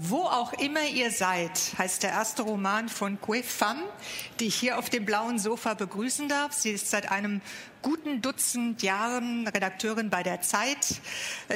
Wo auch immer ihr seid, heißt der erste Roman von Kue Pham, die ich hier auf dem blauen Sofa begrüßen darf. Sie ist seit einem guten Dutzend Jahren Redakteurin bei der Zeit.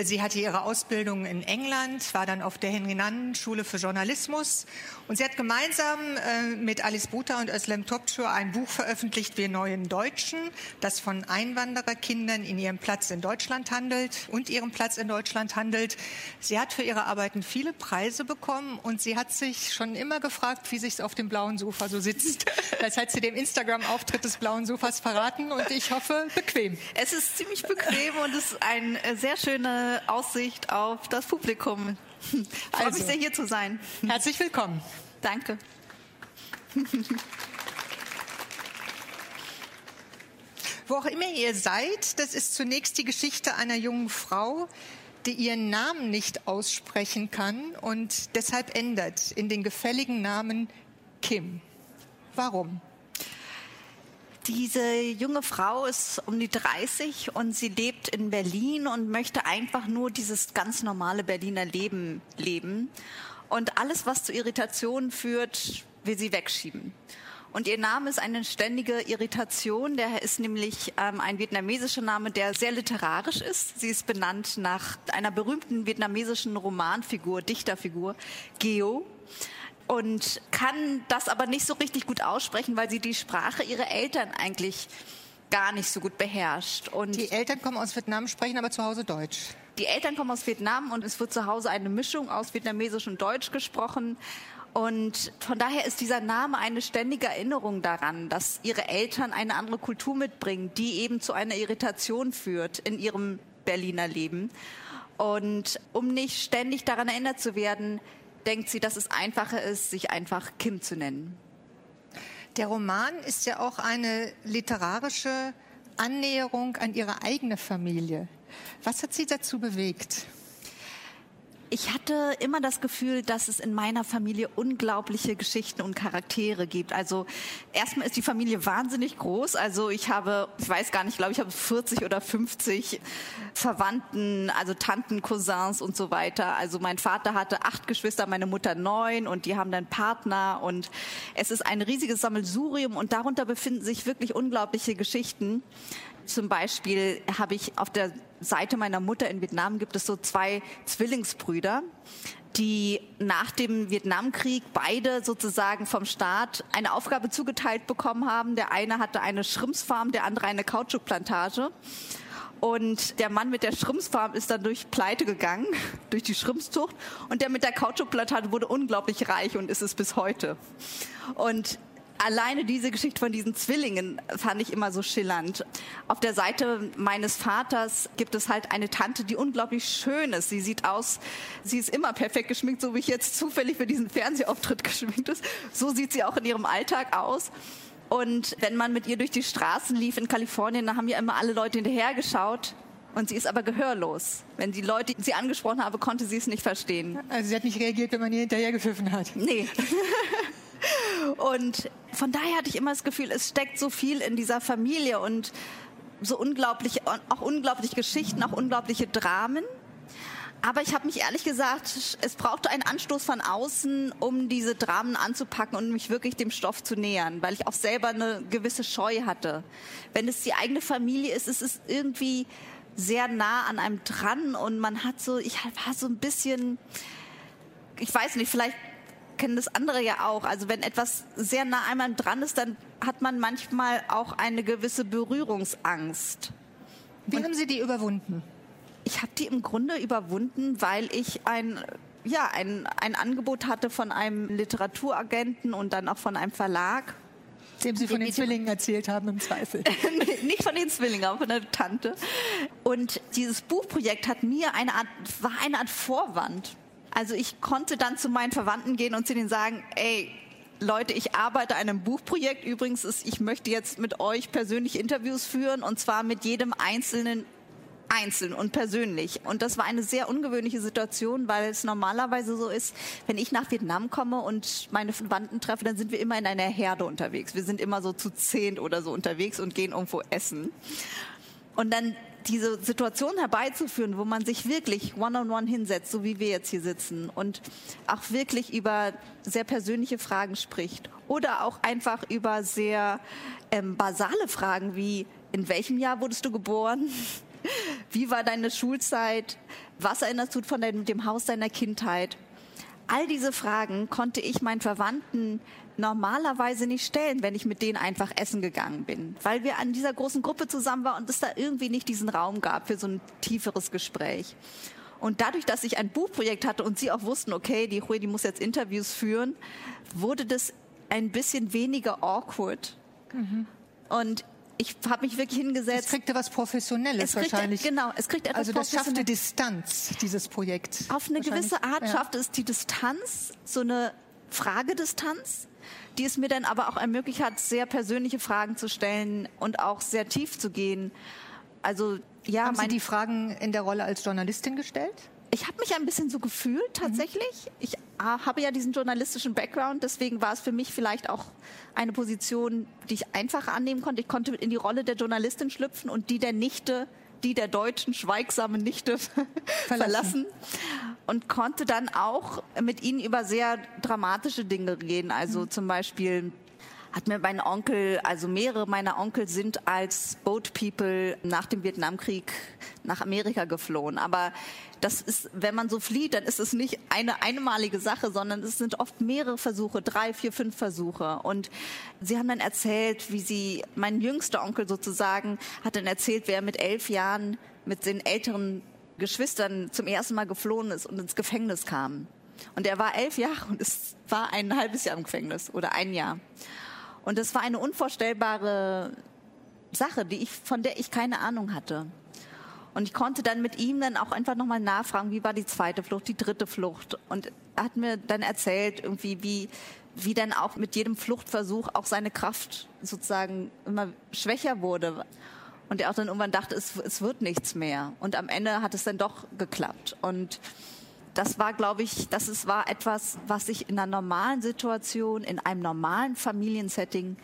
Sie hatte ihre Ausbildung in England, war dann auf der Henry-Nannen-Schule für Journalismus. Und sie hat gemeinsam äh, mit Alice Buta und Özlem Topçu ein Buch veröffentlicht, Wir neuen Deutschen, das von Einwandererkindern in ihrem Platz in Deutschland handelt und ihrem Platz in Deutschland handelt. Sie hat für ihre Arbeiten viele Preise bekommen und sie hat sich schon immer gefragt, wie sich auf dem blauen Sofa so sitzt. Das hat sie dem Instagram-Auftritt des blauen Sofas verraten und ich hoffe, bequem. Es ist ziemlich bequem und es ist eine äh, sehr schöne Aussicht auf das Publikum. Ich freue also, mich sehr, hier zu sein. Herzlich willkommen. Danke. Wo auch immer ihr seid, das ist zunächst die Geschichte einer jungen Frau, die ihren Namen nicht aussprechen kann und deshalb ändert in den gefälligen Namen Kim. Warum? Diese junge Frau ist um die 30 und sie lebt in Berlin und möchte einfach nur dieses ganz normale Berliner Leben leben. Und alles, was zu Irritationen führt, will sie wegschieben. Und ihr Name ist eine ständige Irritation. Der ist nämlich ähm, ein vietnamesischer Name, der sehr literarisch ist. Sie ist benannt nach einer berühmten vietnamesischen Romanfigur, Dichterfigur, Geo und kann das aber nicht so richtig gut aussprechen, weil sie die Sprache ihrer Eltern eigentlich gar nicht so gut beherrscht. Und die Eltern kommen aus Vietnam, sprechen aber zu Hause Deutsch. Die Eltern kommen aus Vietnam und es wird zu Hause eine Mischung aus Vietnamesisch und Deutsch gesprochen. Und von daher ist dieser Name eine ständige Erinnerung daran, dass ihre Eltern eine andere Kultur mitbringen, die eben zu einer Irritation führt in ihrem Berliner Leben. Und um nicht ständig daran erinnert zu werden, denkt sie, dass es einfacher ist, sich einfach Kim zu nennen. Der Roman ist ja auch eine literarische Annäherung an ihre eigene Familie. Was hat Sie dazu bewegt? Ich hatte immer das Gefühl, dass es in meiner Familie unglaubliche Geschichten und Charaktere gibt. Also erstmal ist die Familie wahnsinnig groß. Also ich habe, ich weiß gar nicht, glaube ich, habe 40 oder 50 Verwandten, also Tanten, Cousins und so weiter. Also mein Vater hatte acht Geschwister, meine Mutter neun und die haben dann Partner und es ist ein riesiges Sammelsurium und darunter befinden sich wirklich unglaubliche Geschichten. Zum Beispiel habe ich auf der Seite meiner Mutter in Vietnam gibt es so zwei Zwillingsbrüder, die nach dem Vietnamkrieg beide sozusagen vom Staat eine Aufgabe zugeteilt bekommen haben. Der eine hatte eine Schrimpsfarm, der andere eine Kautschukplantage. Und der Mann mit der Schrimpsfarm ist dann durch Pleite gegangen, durch die Schrimpszucht. Und der mit der Kautschukplantage wurde unglaublich reich und ist es bis heute. Und alleine diese Geschichte von diesen Zwillingen fand ich immer so schillernd. Auf der Seite meines Vaters gibt es halt eine Tante, die unglaublich schön ist. Sie sieht aus, sie ist immer perfekt geschminkt, so wie ich jetzt zufällig für diesen Fernsehauftritt geschminkt ist. So sieht sie auch in ihrem Alltag aus. Und wenn man mit ihr durch die Straßen lief in Kalifornien, da haben ja immer alle Leute hinterhergeschaut. Und sie ist aber gehörlos. Wenn die Leute sie angesprochen haben, konnte sie es nicht verstehen. Also sie hat nicht reagiert, wenn man ihr hinterhergepfiffen hat. Nee. Und von daher hatte ich immer das Gefühl, es steckt so viel in dieser Familie und so unglaublich, auch unglaubliche Geschichten, auch unglaubliche Dramen. Aber ich habe mich ehrlich gesagt, es brauchte einen Anstoß von außen, um diese Dramen anzupacken und mich wirklich dem Stoff zu nähern, weil ich auch selber eine gewisse Scheu hatte. Wenn es die eigene Familie ist, ist es irgendwie sehr nah an einem dran und man hat so, ich war so ein bisschen, ich weiß nicht, vielleicht kennen das andere ja auch. Also wenn etwas sehr nah einmal dran ist, dann hat man manchmal auch eine gewisse Berührungsangst. Wie Und haben Sie die überwunden? Ich habe die im Grunde überwunden, weil ich ein ja, ein, ein Angebot hatte von einem Literaturagenten und dann auch von einem Verlag. Dem Sie von den Zwillingen erzählt haben, im Zweifel. Nicht von den Zwillingen, aber von der Tante. Und dieses Buchprojekt hat mir eine Art, war eine Art Vorwand. Also ich konnte dann zu meinen Verwandten gehen und zu denen sagen, ey, Leute, ich arbeite an einem Buchprojekt. Übrigens ist, ich möchte jetzt mit euch persönlich Interviews führen und zwar mit jedem einzelnen einzeln und persönlich. Und das war eine sehr ungewöhnliche Situation, weil es normalerweise so ist, wenn ich nach Vietnam komme und meine Verwandten treffe, dann sind wir immer in einer Herde unterwegs. Wir sind immer so zu zehn oder so unterwegs und gehen irgendwo essen. Und dann diese Situation herbeizuführen, wo man sich wirklich one-on-one -on -one hinsetzt, so wie wir jetzt hier sitzen und auch wirklich über sehr persönliche Fragen spricht oder auch einfach über sehr ähm, basale Fragen wie, in welchem Jahr wurdest du geboren? Wie war deine Schulzeit? Was erinnerst du von deinem, dem Haus deiner Kindheit? All diese Fragen konnte ich meinen Verwandten normalerweise nicht stellen, wenn ich mit denen einfach essen gegangen bin, weil wir an dieser großen Gruppe zusammen waren und es da irgendwie nicht diesen Raum gab für so ein tieferes Gespräch. Und dadurch, dass ich ein Buchprojekt hatte und sie auch wussten, okay, die Rui, die muss jetzt Interviews führen, wurde das ein bisschen weniger awkward. Mhm. Und ich habe mich wirklich hingesetzt. Es kriegte was Professionelles es kriegt, wahrscheinlich. Genau, es kriegt etwas Also das schaffte Distanz, dieses Projekt. Auf eine gewisse Art ja. schafft es die Distanz, so eine Fragedistanz, die es mir dann aber auch ermöglicht hat, sehr persönliche Fragen zu stellen und auch sehr tief zu gehen. Also ja, haben Sie die Fragen in der Rolle als Journalistin gestellt? Ich habe mich ein bisschen so gefühlt tatsächlich. Mhm. Ich ah, habe ja diesen journalistischen Background, deswegen war es für mich vielleicht auch eine Position, die ich einfach annehmen konnte. Ich konnte in die Rolle der Journalistin schlüpfen und die der Nichte, die der deutschen schweigsamen Nichte verlassen. verlassen und konnte dann auch mit ihnen über sehr dramatische Dinge reden. Also mhm. zum Beispiel hat mir mein Onkel, also mehrere meiner Onkel sind als Boat People nach dem Vietnamkrieg nach Amerika geflohen. Aber das ist, wenn man so flieht, dann ist es nicht eine einmalige Sache, sondern es sind oft mehrere Versuche, drei, vier, fünf Versuche. Und sie haben dann erzählt, wie sie, mein jüngster Onkel sozusagen, hat dann erzählt, wer mit elf Jahren mit den älteren Geschwistern zum ersten Mal geflohen ist und ins Gefängnis kam. Und er war elf Jahre und es war ein halbes Jahr im Gefängnis oder ein Jahr. Und das war eine unvorstellbare Sache, die ich, von der ich keine Ahnung hatte. Und ich konnte dann mit ihm dann auch einfach nochmal nachfragen, wie war die zweite Flucht, die dritte Flucht. Und er hat mir dann erzählt, irgendwie, wie, wie dann auch mit jedem Fluchtversuch auch seine Kraft sozusagen immer schwächer wurde. Und er auch dann irgendwann dachte, es, es wird nichts mehr. Und am Ende hat es dann doch geklappt. Und das war, glaube ich, das ist, war etwas, was ich in einer normalen Situation, in einem normalen Familiensetting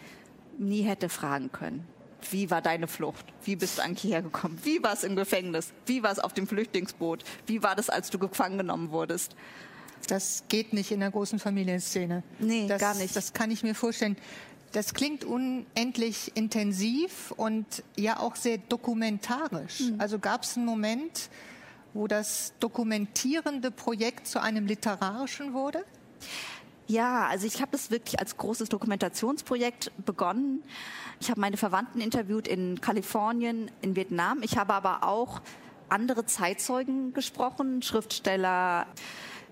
nie hätte fragen können. Wie war deine Flucht? Wie bist du eigentlich hergekommen? Wie war es im Gefängnis? Wie war es auf dem Flüchtlingsboot? Wie war das, als du gefangen genommen wurdest? Das geht nicht in der großen Familienszene. Nee, das, gar nicht. Das kann ich mir vorstellen. Das klingt unendlich intensiv und ja auch sehr dokumentarisch. Mhm. Also gab es einen Moment, wo das dokumentierende Projekt zu einem literarischen wurde? Ja, also ich habe es wirklich als großes Dokumentationsprojekt begonnen. Ich habe meine Verwandten interviewt in Kalifornien, in Vietnam. Ich habe aber auch andere Zeitzeugen gesprochen, Schriftsteller,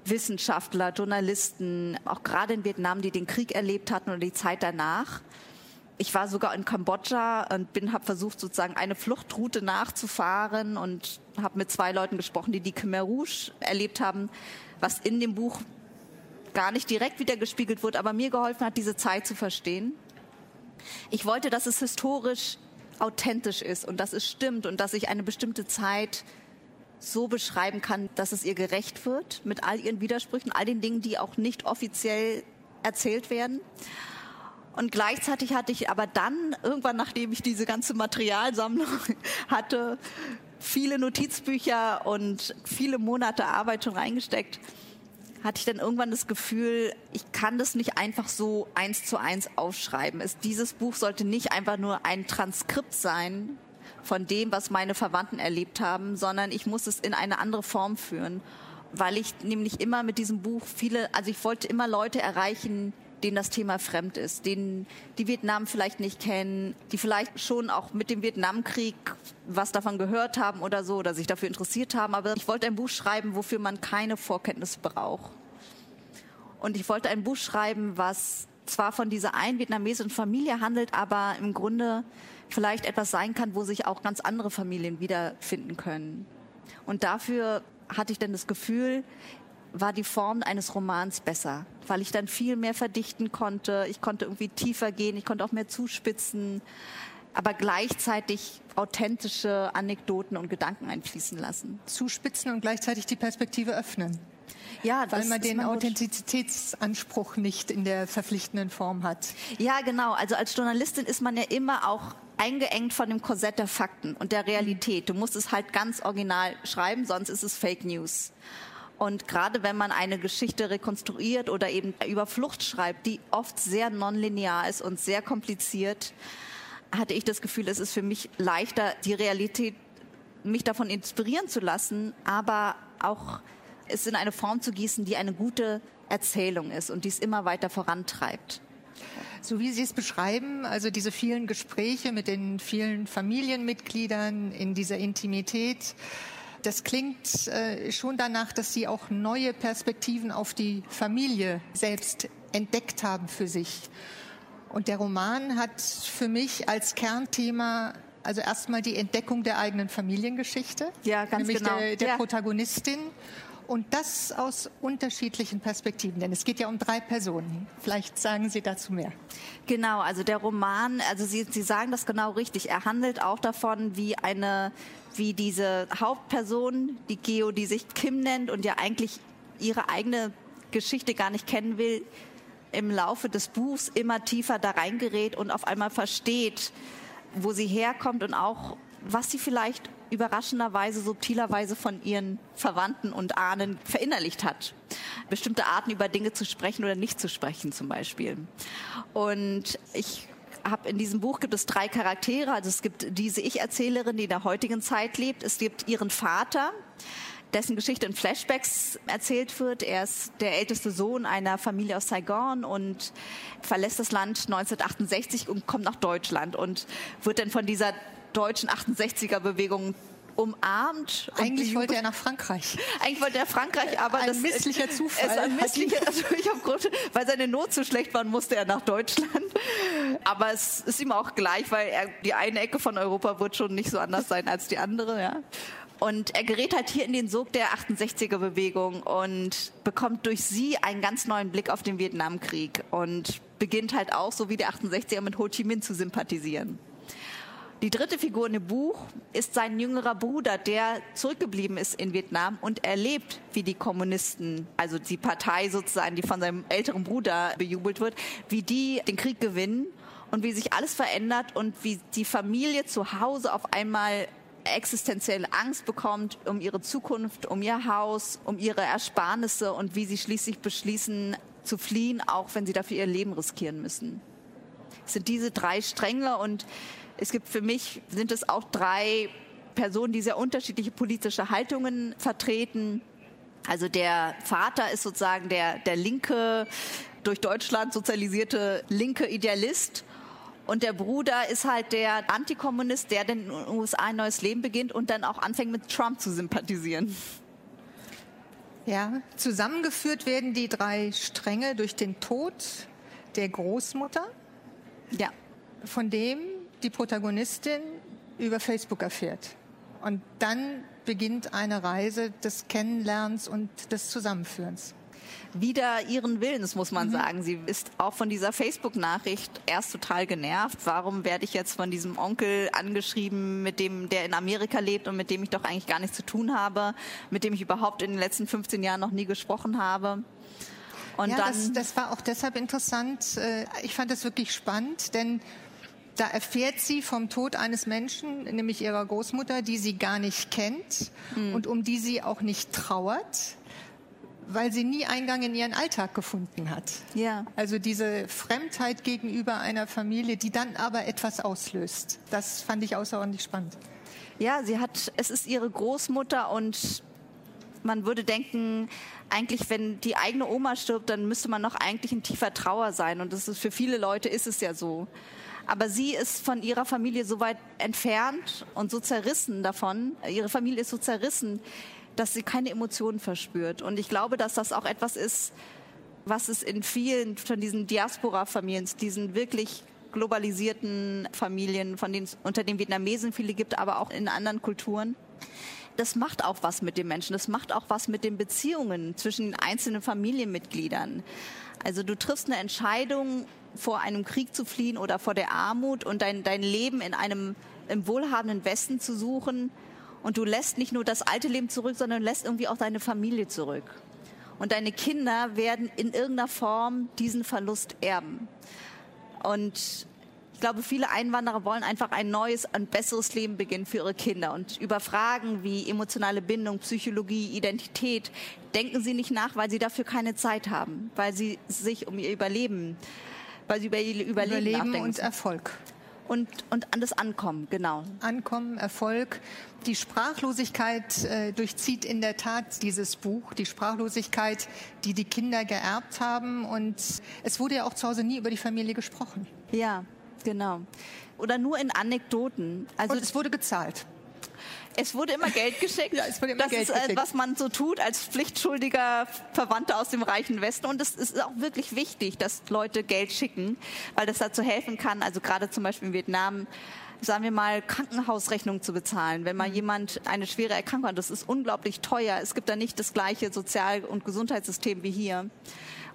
Wissenschaftler, Journalisten, auch gerade in Vietnam, die den Krieg erlebt hatten oder die Zeit danach. Ich war sogar in Kambodscha und bin, habe versucht sozusagen eine Fluchtroute nachzufahren und habe mit zwei Leuten gesprochen, die die Khmer Rouge erlebt haben, was in dem Buch gar nicht direkt wiedergespiegelt wird, aber mir geholfen hat, diese Zeit zu verstehen. Ich wollte, dass es historisch authentisch ist und dass es stimmt und dass ich eine bestimmte Zeit so beschreiben kann, dass es ihr gerecht wird mit all ihren Widersprüchen, all den Dingen, die auch nicht offiziell erzählt werden. Und gleichzeitig hatte ich aber dann, irgendwann nachdem ich diese ganze Materialsammlung hatte, viele Notizbücher und viele Monate Arbeit schon reingesteckt, hatte ich dann irgendwann das Gefühl, ich kann das nicht einfach so eins zu eins aufschreiben. Es, dieses Buch sollte nicht einfach nur ein Transkript sein von dem, was meine Verwandten erlebt haben, sondern ich muss es in eine andere Form führen, weil ich nämlich immer mit diesem Buch viele, also ich wollte immer Leute erreichen, denen das Thema fremd ist, denen die Vietnam vielleicht nicht kennen, die vielleicht schon auch mit dem Vietnamkrieg was davon gehört haben oder so oder sich dafür interessiert haben. Aber ich wollte ein Buch schreiben, wofür man keine Vorkenntnisse braucht. Und ich wollte ein Buch schreiben, was zwar von dieser einen vietnamesischen Familie handelt, aber im Grunde vielleicht etwas sein kann, wo sich auch ganz andere Familien wiederfinden können. Und dafür hatte ich dann das Gefühl, war die Form eines Romans besser, weil ich dann viel mehr verdichten konnte. Ich konnte irgendwie tiefer gehen, ich konnte auch mehr zuspitzen, aber gleichzeitig authentische Anekdoten und Gedanken einfließen lassen. Zuspitzen und gleichzeitig die Perspektive öffnen. Ja, weil man den Authentizitätsanspruch nicht in der verpflichtenden Form hat. Ja, genau. Also als Journalistin ist man ja immer auch eingeengt von dem Korsett der Fakten und der Realität. Du musst es halt ganz original schreiben, sonst ist es Fake News. Und gerade wenn man eine Geschichte rekonstruiert oder eben über Flucht schreibt, die oft sehr nonlinear ist und sehr kompliziert, hatte ich das Gefühl, es ist für mich leichter, die Realität, mich davon inspirieren zu lassen, aber auch es in eine Form zu gießen, die eine gute Erzählung ist und die es immer weiter vorantreibt. So wie Sie es beschreiben, also diese vielen Gespräche mit den vielen Familienmitgliedern in dieser Intimität, das klingt äh, schon danach, dass Sie auch neue Perspektiven auf die Familie selbst entdeckt haben für sich. Und der Roman hat für mich als Kernthema also erstmal die Entdeckung der eigenen Familiengeschichte, ja, ganz nämlich genau. der, der ja. Protagonistin und das aus unterschiedlichen Perspektiven, denn es geht ja um drei Personen. Vielleicht sagen Sie dazu mehr. Genau, also der Roman, also Sie, Sie sagen das genau richtig. Er handelt auch davon, wie eine, wie diese Hauptperson, die Geo, die sich Kim nennt und ja eigentlich ihre eigene Geschichte gar nicht kennen will, im Laufe des Buchs immer tiefer da reingerät und auf einmal versteht, wo sie herkommt und auch, was sie vielleicht überraschenderweise, subtilerweise von ihren Verwandten und Ahnen verinnerlicht hat. Bestimmte Arten über Dinge zu sprechen oder nicht zu sprechen zum Beispiel. Und ich habe in diesem Buch gibt es drei Charaktere. Also es gibt diese Ich-Erzählerin, die in der heutigen Zeit lebt. Es gibt ihren Vater, dessen Geschichte in Flashbacks erzählt wird. Er ist der älteste Sohn einer Familie aus Saigon und verlässt das Land 1968 und kommt nach Deutschland und wird dann von dieser deutschen 68er-Bewegung umarmt. Eigentlich wollte er nach Frankreich. Eigentlich wollte er Frankreich, aber ein das misslicher Zufall. Ist ein misslicher, also ich Grund, weil seine Not so schlecht war, musste er nach Deutschland. Aber es ist ihm auch gleich, weil er, die eine Ecke von Europa wird schon nicht so anders sein als die andere. Ja. Und er gerät halt hier in den Sog der 68er-Bewegung und bekommt durch sie einen ganz neuen Blick auf den Vietnamkrieg und beginnt halt auch, so wie der 68er, mit Ho Chi Minh zu sympathisieren. Die dritte Figur in dem Buch ist sein jüngerer Bruder, der zurückgeblieben ist in Vietnam und erlebt, wie die Kommunisten, also die Partei sozusagen, die von seinem älteren Bruder bejubelt wird, wie die den Krieg gewinnen und wie sich alles verändert und wie die Familie zu Hause auf einmal existenzielle Angst bekommt um ihre Zukunft, um ihr Haus, um ihre Ersparnisse und wie sie schließlich beschließen zu fliehen, auch wenn sie dafür ihr Leben riskieren müssen. Es sind diese drei Stränge und es gibt für mich, sind es auch drei Personen, die sehr unterschiedliche politische Haltungen vertreten. Also der Vater ist sozusagen der, der linke, durch Deutschland sozialisierte linke Idealist. Und der Bruder ist halt der Antikommunist, der in den USA ein neues Leben beginnt und dann auch anfängt mit Trump zu sympathisieren. Ja, zusammengeführt werden die drei Stränge durch den Tod der Großmutter. Ja. Von dem die Protagonistin über Facebook erfährt. Und dann beginnt eine Reise des Kennenlernens und des Zusammenführens. Wieder ihren Willens, muss man mhm. sagen. Sie ist auch von dieser Facebook-Nachricht erst total genervt. Warum werde ich jetzt von diesem Onkel angeschrieben, mit dem, der in Amerika lebt und mit dem ich doch eigentlich gar nichts zu tun habe, mit dem ich überhaupt in den letzten 15 Jahren noch nie gesprochen habe? Und ja, dann das, das war auch deshalb interessant. Äh, ich fand das wirklich spannend, denn da erfährt sie vom Tod eines Menschen, nämlich ihrer Großmutter, die sie gar nicht kennt mhm. und um die sie auch nicht trauert, weil sie nie Eingang in ihren Alltag gefunden hat. Ja. Also diese Fremdheit gegenüber einer Familie, die dann aber etwas auslöst. Das fand ich außerordentlich spannend. Ja, sie hat, es ist ihre Großmutter und man würde denken, eigentlich, wenn die eigene Oma stirbt, dann müsste man noch eigentlich in tiefer Trauer sein. Und das ist für viele Leute ist es ja so. Aber sie ist von ihrer Familie so weit entfernt und so zerrissen davon. Ihre Familie ist so zerrissen, dass sie keine Emotionen verspürt. Und ich glaube, dass das auch etwas ist, was es in vielen von diesen Diaspora-Familien, diesen wirklich globalisierten Familien, von denen es unter den Vietnamesen viele gibt, aber auch in anderen Kulturen. Das macht auch was mit den Menschen. Das macht auch was mit den Beziehungen zwischen den einzelnen Familienmitgliedern. Also du triffst eine Entscheidung vor einem Krieg zu fliehen oder vor der Armut und dein, dein Leben in einem im wohlhabenden Westen zu suchen. Und du lässt nicht nur das alte Leben zurück, sondern lässt irgendwie auch deine Familie zurück. Und deine Kinder werden in irgendeiner Form diesen Verlust erben. Und Ich glaube, viele Einwanderer wollen einfach ein neues, ein besseres Leben beginnen für ihre Kinder. Und über Fragen wie emotionale Bindung, Psychologie, Identität denken sie nicht nach, weil sie dafür keine Zeit haben, weil sie sich um ihr Überleben, weil sie über ihr Überleben, Überleben nachdenken. und Erfolg. und, und an das Ankommen, genau. Ankommen, Erfolg. Die Sprachlosigkeit äh, durchzieht in der Tat dieses Buch. Die Sprachlosigkeit, die die Kinder geerbt haben. Und es wurde ja auch zu Hause nie über die Familie gesprochen. Ja, genau. Oder nur in Anekdoten. Also Und es wurde gezahlt. Es wurde immer Geld geschickt. Ja, es wurde immer das Geld ist, äh, geschickt. was man so tut als pflichtschuldiger Verwandter aus dem reichen Westen. Und es ist auch wirklich wichtig, dass Leute Geld schicken, weil das dazu helfen kann. Also gerade zum Beispiel in Vietnam, sagen wir mal, Krankenhausrechnungen zu bezahlen. Wenn Mhm. mal jemand eine schwere Erkrankung hat, das ist unglaublich teuer. Es gibt da nicht das gleiche Sozial- und Gesundheitssystem wie hier.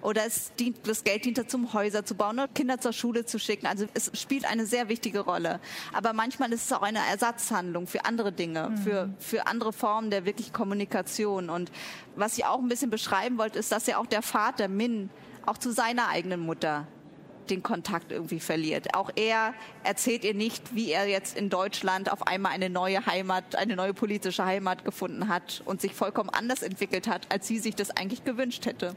Oder es dient, das Geld dient dazu, um Häuser zu bauen oder Kinder zur Schule zu schicken. Also es spielt eine sehr wichtige Rolle. Aber manchmal ist es auch eine Ersatzhandlung für andere Dinge, für, für andere Formen der wirklich Kommunikation. Und was ich auch ein bisschen beschreiben wollte, ist, dass ja auch der Vater Min auch zu seiner eigenen Mutter den Kontakt irgendwie verliert. Auch er erzählt ihr nicht, wie er jetzt in Deutschland auf einmal eine neue Heimat, eine neue politische Heimat gefunden hat und sich vollkommen anders entwickelt hat, als sie sich das eigentlich gewünscht hätte.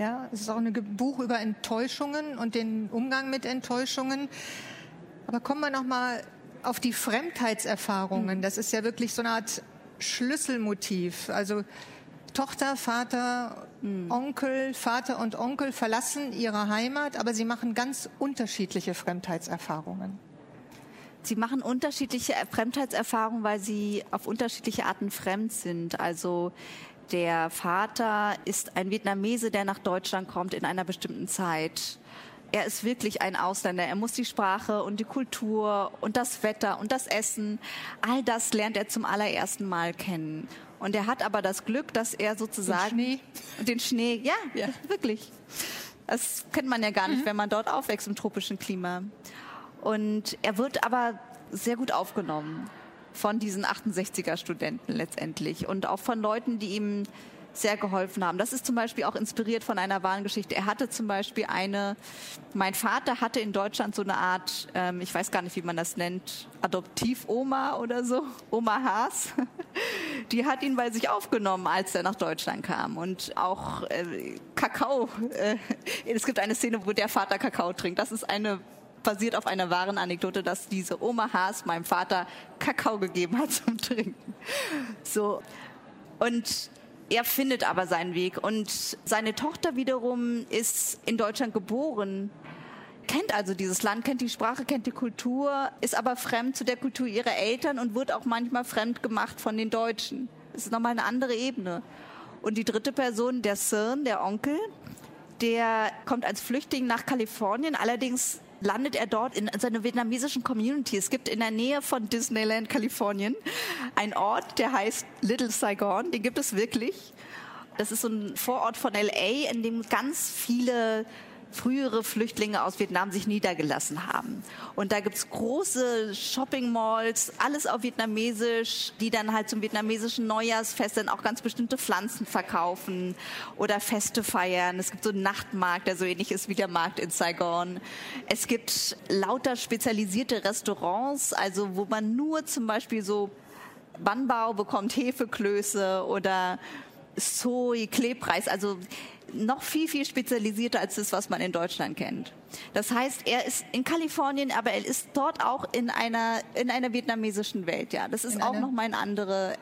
Ja, es ist auch ein Buch über Enttäuschungen und den Umgang mit Enttäuschungen. Aber kommen wir noch mal auf die Fremdheitserfahrungen. Das ist ja wirklich so eine Art Schlüsselmotiv. Also Tochter, Vater, Onkel, Vater und Onkel verlassen ihre Heimat, aber sie machen ganz unterschiedliche Fremdheitserfahrungen. Sie machen unterschiedliche Fremdheitserfahrungen, weil sie auf unterschiedliche Arten fremd sind. Also der Vater ist ein Vietnamese, der nach Deutschland kommt in einer bestimmten Zeit. Er ist wirklich ein Ausländer. Er muss die Sprache und die Kultur und das Wetter und das Essen, all das lernt er zum allerersten Mal kennen. Und er hat aber das Glück, dass er sozusagen Schnee. den Schnee, ja, Ja. wirklich. Das kennt man ja gar nicht, wenn man dort aufwächst im tropischen Klima. Und er wird aber sehr gut aufgenommen von diesen 68er Studenten letztendlich und auch von Leuten, die ihm sehr geholfen haben. Das ist zum Beispiel auch inspiriert von einer wahren Geschichte. Er hatte zum Beispiel eine, mein Vater hatte in Deutschland so eine Art, ähm, ich weiß gar nicht, wie man das nennt, Adoptivoma oder so, Oma Haas. Die hat ihn bei sich aufgenommen, als er nach Deutschland kam. Und auch äh, Kakao. Äh, es gibt eine Szene, wo der Vater Kakao trinkt. Das ist eine basiert auf einer wahren Anekdote, dass diese Oma Haas meinem Vater Kakao gegeben hat zum Trinken. So. Und er findet aber seinen Weg. Und seine Tochter wiederum ist in Deutschland geboren, kennt also dieses Land, kennt die Sprache, kennt die Kultur, ist aber fremd zu der Kultur ihrer Eltern und wird auch manchmal fremd gemacht von den Deutschen. Das ist nochmal eine andere Ebene. Und die dritte Person, der Cern, der Onkel, der kommt als Flüchtling nach Kalifornien, allerdings landet er dort in seiner vietnamesischen Community. Es gibt in der Nähe von Disneyland, Kalifornien, einen Ort, der heißt Little Saigon. Den gibt es wirklich. Das ist so ein Vorort von LA, in dem ganz viele frühere Flüchtlinge aus Vietnam sich niedergelassen haben. Und da gibt's große Shopping-Malls, alles auf Vietnamesisch, die dann halt zum vietnamesischen Neujahrsfest dann auch ganz bestimmte Pflanzen verkaufen oder Feste feiern. Es gibt so einen Nachtmarkt, der so ähnlich ist wie der Markt in Saigon. Es gibt lauter spezialisierte Restaurants, also wo man nur zum Beispiel so Bannbau bekommt, Hefeklöße oder Soy, Klebreis, also noch viel, viel spezialisierter als das, was man in Deutschland kennt. Das heißt, er ist in Kalifornien, aber er ist dort auch in einer, in einer vietnamesischen Welt, ja. Das ist In auch einer- noch mal eine andere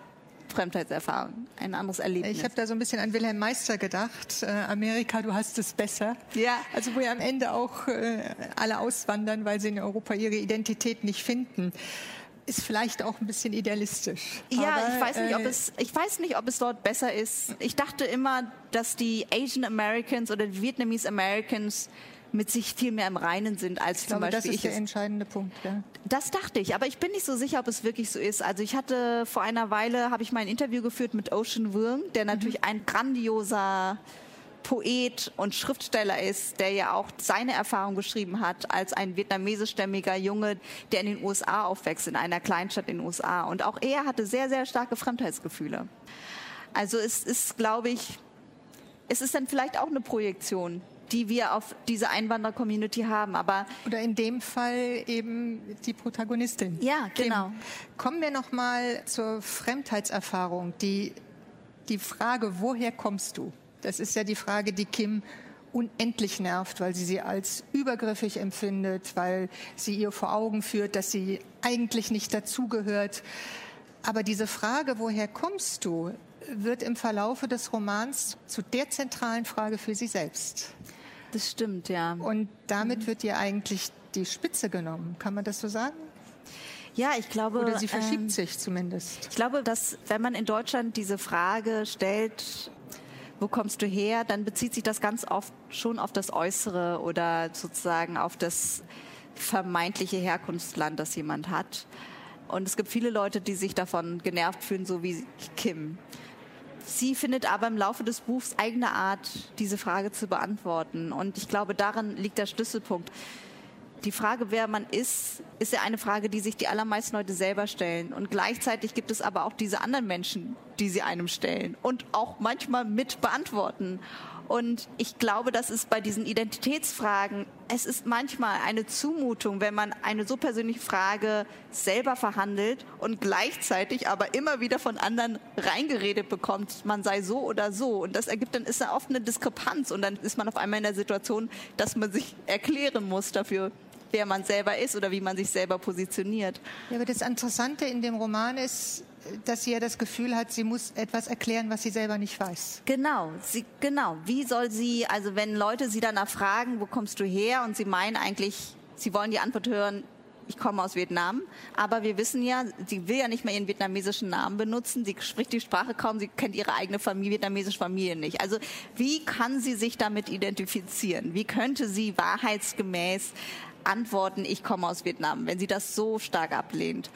Fremdheitserfahrung, ein anderes Erlebnis. Ich habe da so ein bisschen an Wilhelm Meister gedacht. Äh, Amerika, du hast es besser. Ja. Also wo ja am Ende auch äh, alle auswandern, weil sie in Europa ihre Identität nicht finden. Ist vielleicht auch ein bisschen idealistisch. Ja, Aber, ich weiß nicht, ob äh, es, ich weiß nicht, ob es dort besser ist. Ich dachte immer, dass die Asian Americans oder die Vietnamese Americans mit sich viel mehr im Reinen sind als Ich zum glaube, das Beispiel ist ich der entscheidende Punkt. Ja. Das dachte ich, aber ich bin nicht so sicher, ob es wirklich so ist. Also ich hatte vor einer Weile habe ich mal ein Interview geführt mit Ocean Vuong, der natürlich ein grandioser Poet und Schriftsteller ist, der ja auch seine Erfahrung geschrieben hat als ein vietnamesischstämmiger Junge, der in den USA aufwächst, in einer Kleinstadt in den USA. Und auch er hatte sehr, sehr starke Fremdheitsgefühle. Also es ist, glaube ich, es ist dann vielleicht auch eine Projektion die wir auf diese Einwanderer-Community haben. Aber Oder in dem Fall eben die Protagonistin. Ja, genau. Kim. Kommen wir noch mal zur Fremdheitserfahrung. Die, die Frage, woher kommst du? Das ist ja die Frage, die Kim unendlich nervt, weil sie sie als übergriffig empfindet, weil sie ihr vor Augen führt, dass sie eigentlich nicht dazugehört. Aber diese Frage, woher kommst du, wird im Verlaufe des Romans zu der zentralen Frage für sie selbst. Das stimmt, ja. Und damit wird ihr eigentlich die Spitze genommen. Kann man das so sagen? Ja, ich glaube. Oder sie verschiebt ähm, sich zumindest. Ich glaube, dass wenn man in Deutschland diese Frage stellt, wo kommst du her, dann bezieht sich das ganz oft schon auf das Äußere oder sozusagen auf das vermeintliche Herkunftsland, das jemand hat. Und es gibt viele Leute, die sich davon genervt fühlen, so wie Kim. Sie findet aber im Laufe des Buchs eigene Art, diese Frage zu beantworten. Und ich glaube, darin liegt der Schlüsselpunkt. Die Frage, wer man ist, ist ja eine Frage, die sich die allermeisten Leute selber stellen. Und gleichzeitig gibt es aber auch diese anderen Menschen, die sie einem stellen und auch manchmal mit beantworten. Und ich glaube, dass es bei diesen Identitätsfragen, es ist manchmal eine Zumutung, wenn man eine so persönliche Frage selber verhandelt und gleichzeitig aber immer wieder von anderen reingeredet bekommt, man sei so oder so. Und das ergibt dann ist da oft eine Diskrepanz und dann ist man auf einmal in der Situation, dass man sich erklären muss dafür, wer man selber ist oder wie man sich selber positioniert. Ja, aber das Interessante in dem Roman ist, dass sie ja das Gefühl hat, sie muss etwas erklären, was sie selber nicht weiß. Genau, sie, genau. Wie soll sie, also wenn Leute sie danach fragen, wo kommst du her? Und sie meinen eigentlich, sie wollen die Antwort hören, ich komme aus Vietnam. Aber wir wissen ja, sie will ja nicht mehr ihren vietnamesischen Namen benutzen. Sie spricht die Sprache kaum, sie kennt ihre eigene Familie, vietnamesische Familie nicht. Also wie kann sie sich damit identifizieren? Wie könnte sie wahrheitsgemäß antworten, ich komme aus Vietnam, wenn sie das so stark ablehnt?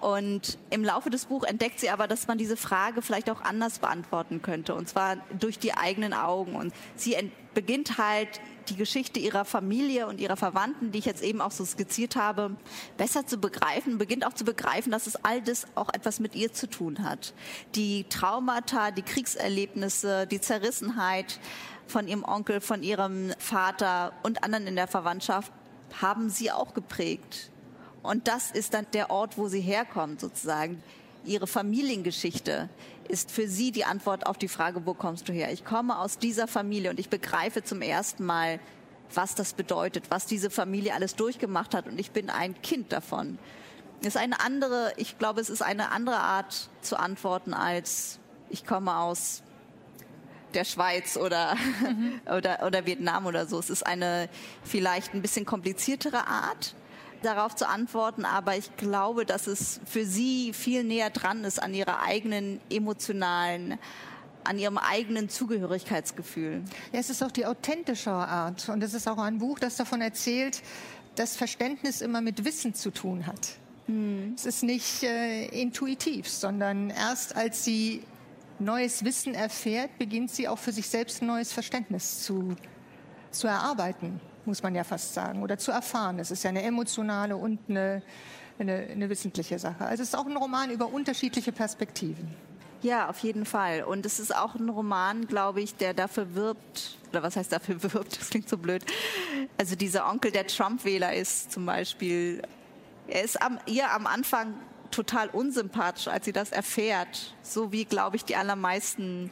Und im Laufe des Buches entdeckt sie aber, dass man diese Frage vielleicht auch anders beantworten könnte, und zwar durch die eigenen Augen. Und sie beginnt halt die Geschichte ihrer Familie und ihrer Verwandten, die ich jetzt eben auch so skizziert habe, besser zu begreifen, beginnt auch zu begreifen, dass es all das auch etwas mit ihr zu tun hat. Die Traumata, die Kriegserlebnisse, die Zerrissenheit von ihrem Onkel, von ihrem Vater und anderen in der Verwandtschaft haben sie auch geprägt. Und das ist dann der Ort, wo sie herkommt, sozusagen. Ihre Familiengeschichte ist für sie die Antwort auf die Frage, wo kommst du her? Ich komme aus dieser Familie und ich begreife zum ersten Mal, was das bedeutet, was diese Familie alles durchgemacht hat und ich bin ein Kind davon. Das ist eine andere, ich glaube, es ist eine andere Art zu antworten als ich komme aus der Schweiz oder, mhm. oder, oder Vietnam oder so. Es ist eine vielleicht ein bisschen kompliziertere Art darauf zu antworten, aber ich glaube, dass es für sie viel näher dran ist an ihrer eigenen emotionalen an ihrem eigenen Zugehörigkeitsgefühl. Ja, es ist auch die authentischere Art. Und es ist auch ein Buch, das davon erzählt, dass Verständnis immer mit Wissen zu tun hat. Hm. Es ist nicht äh, intuitiv, sondern erst als sie neues Wissen erfährt, beginnt sie auch für sich selbst ein neues Verständnis zu, zu erarbeiten muss man ja fast sagen, oder zu erfahren. Es ist ja eine emotionale und eine, eine, eine wissentliche Sache. Also es ist auch ein Roman über unterschiedliche Perspektiven. Ja, auf jeden Fall. Und es ist auch ein Roman, glaube ich, der dafür wirbt, oder was heißt dafür wirbt, das klingt so blöd. Also dieser Onkel, der Trump-Wähler ist zum Beispiel, er ist am, ihr am Anfang total unsympathisch, als sie das erfährt. So wie, glaube ich, die allermeisten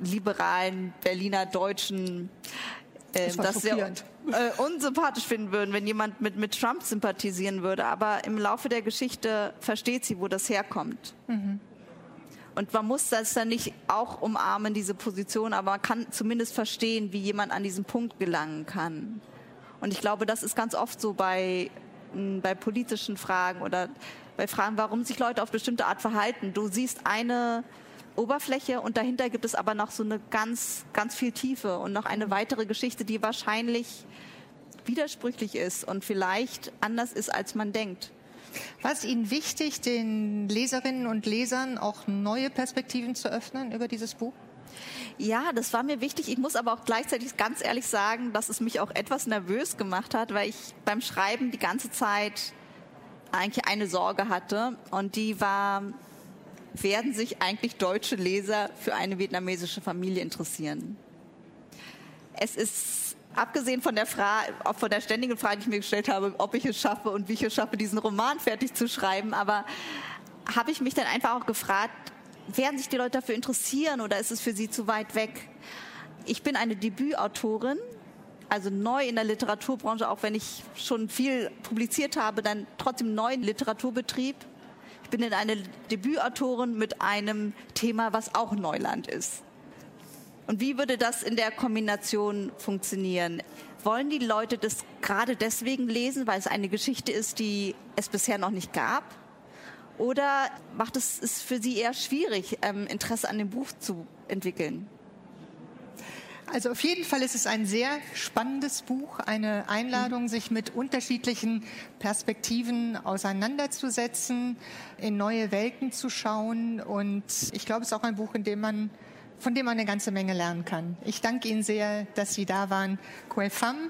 liberalen Berliner Deutschen äh, das, sehr äh, unsympathisch finden würden, wenn jemand mit, mit Trump sympathisieren würde. Aber im Laufe der Geschichte versteht sie, wo das herkommt. Mhm. Und man muss das dann nicht auch umarmen, diese Position, aber man kann zumindest verstehen, wie jemand an diesen Punkt gelangen kann. Und ich glaube, das ist ganz oft so bei, bei politischen Fragen oder bei Fragen, warum sich Leute auf bestimmte Art verhalten. Du siehst eine Oberfläche und dahinter gibt es aber noch so eine ganz, ganz viel Tiefe und noch eine weitere Geschichte, die wahrscheinlich widersprüchlich ist und vielleicht anders ist, als man denkt. War es Ihnen wichtig, den Leserinnen und Lesern auch neue Perspektiven zu öffnen über dieses Buch? Ja, das war mir wichtig. Ich muss aber auch gleichzeitig ganz ehrlich sagen, dass es mich auch etwas nervös gemacht hat, weil ich beim Schreiben die ganze Zeit eigentlich eine Sorge hatte und die war, werden sich eigentlich deutsche Leser für eine vietnamesische Familie interessieren? Es ist Abgesehen von der Frage, von der ständigen Frage, die ich mir gestellt habe, ob ich es schaffe und wie ich es schaffe, diesen Roman fertig zu schreiben, aber habe ich mich dann einfach auch gefragt, werden sich die Leute dafür interessieren oder ist es für sie zu weit weg? Ich bin eine Debütautorin, also neu in der Literaturbranche, auch wenn ich schon viel publiziert habe, dann trotzdem neu im Literaturbetrieb. Ich bin eine Debütautorin mit einem Thema, was auch Neuland ist. Und wie würde das in der Kombination funktionieren? Wollen die Leute das gerade deswegen lesen, weil es eine Geschichte ist, die es bisher noch nicht gab? Oder macht es es für sie eher schwierig, ähm, Interesse an dem Buch zu entwickeln? Also auf jeden Fall ist es ein sehr spannendes Buch, eine Einladung, sich mit unterschiedlichen Perspektiven auseinanderzusetzen, in neue Welten zu schauen. Und ich glaube, es ist auch ein Buch, in dem man von dem man eine ganze Menge lernen kann. Ich danke Ihnen sehr, dass Sie da waren. Quelle femme.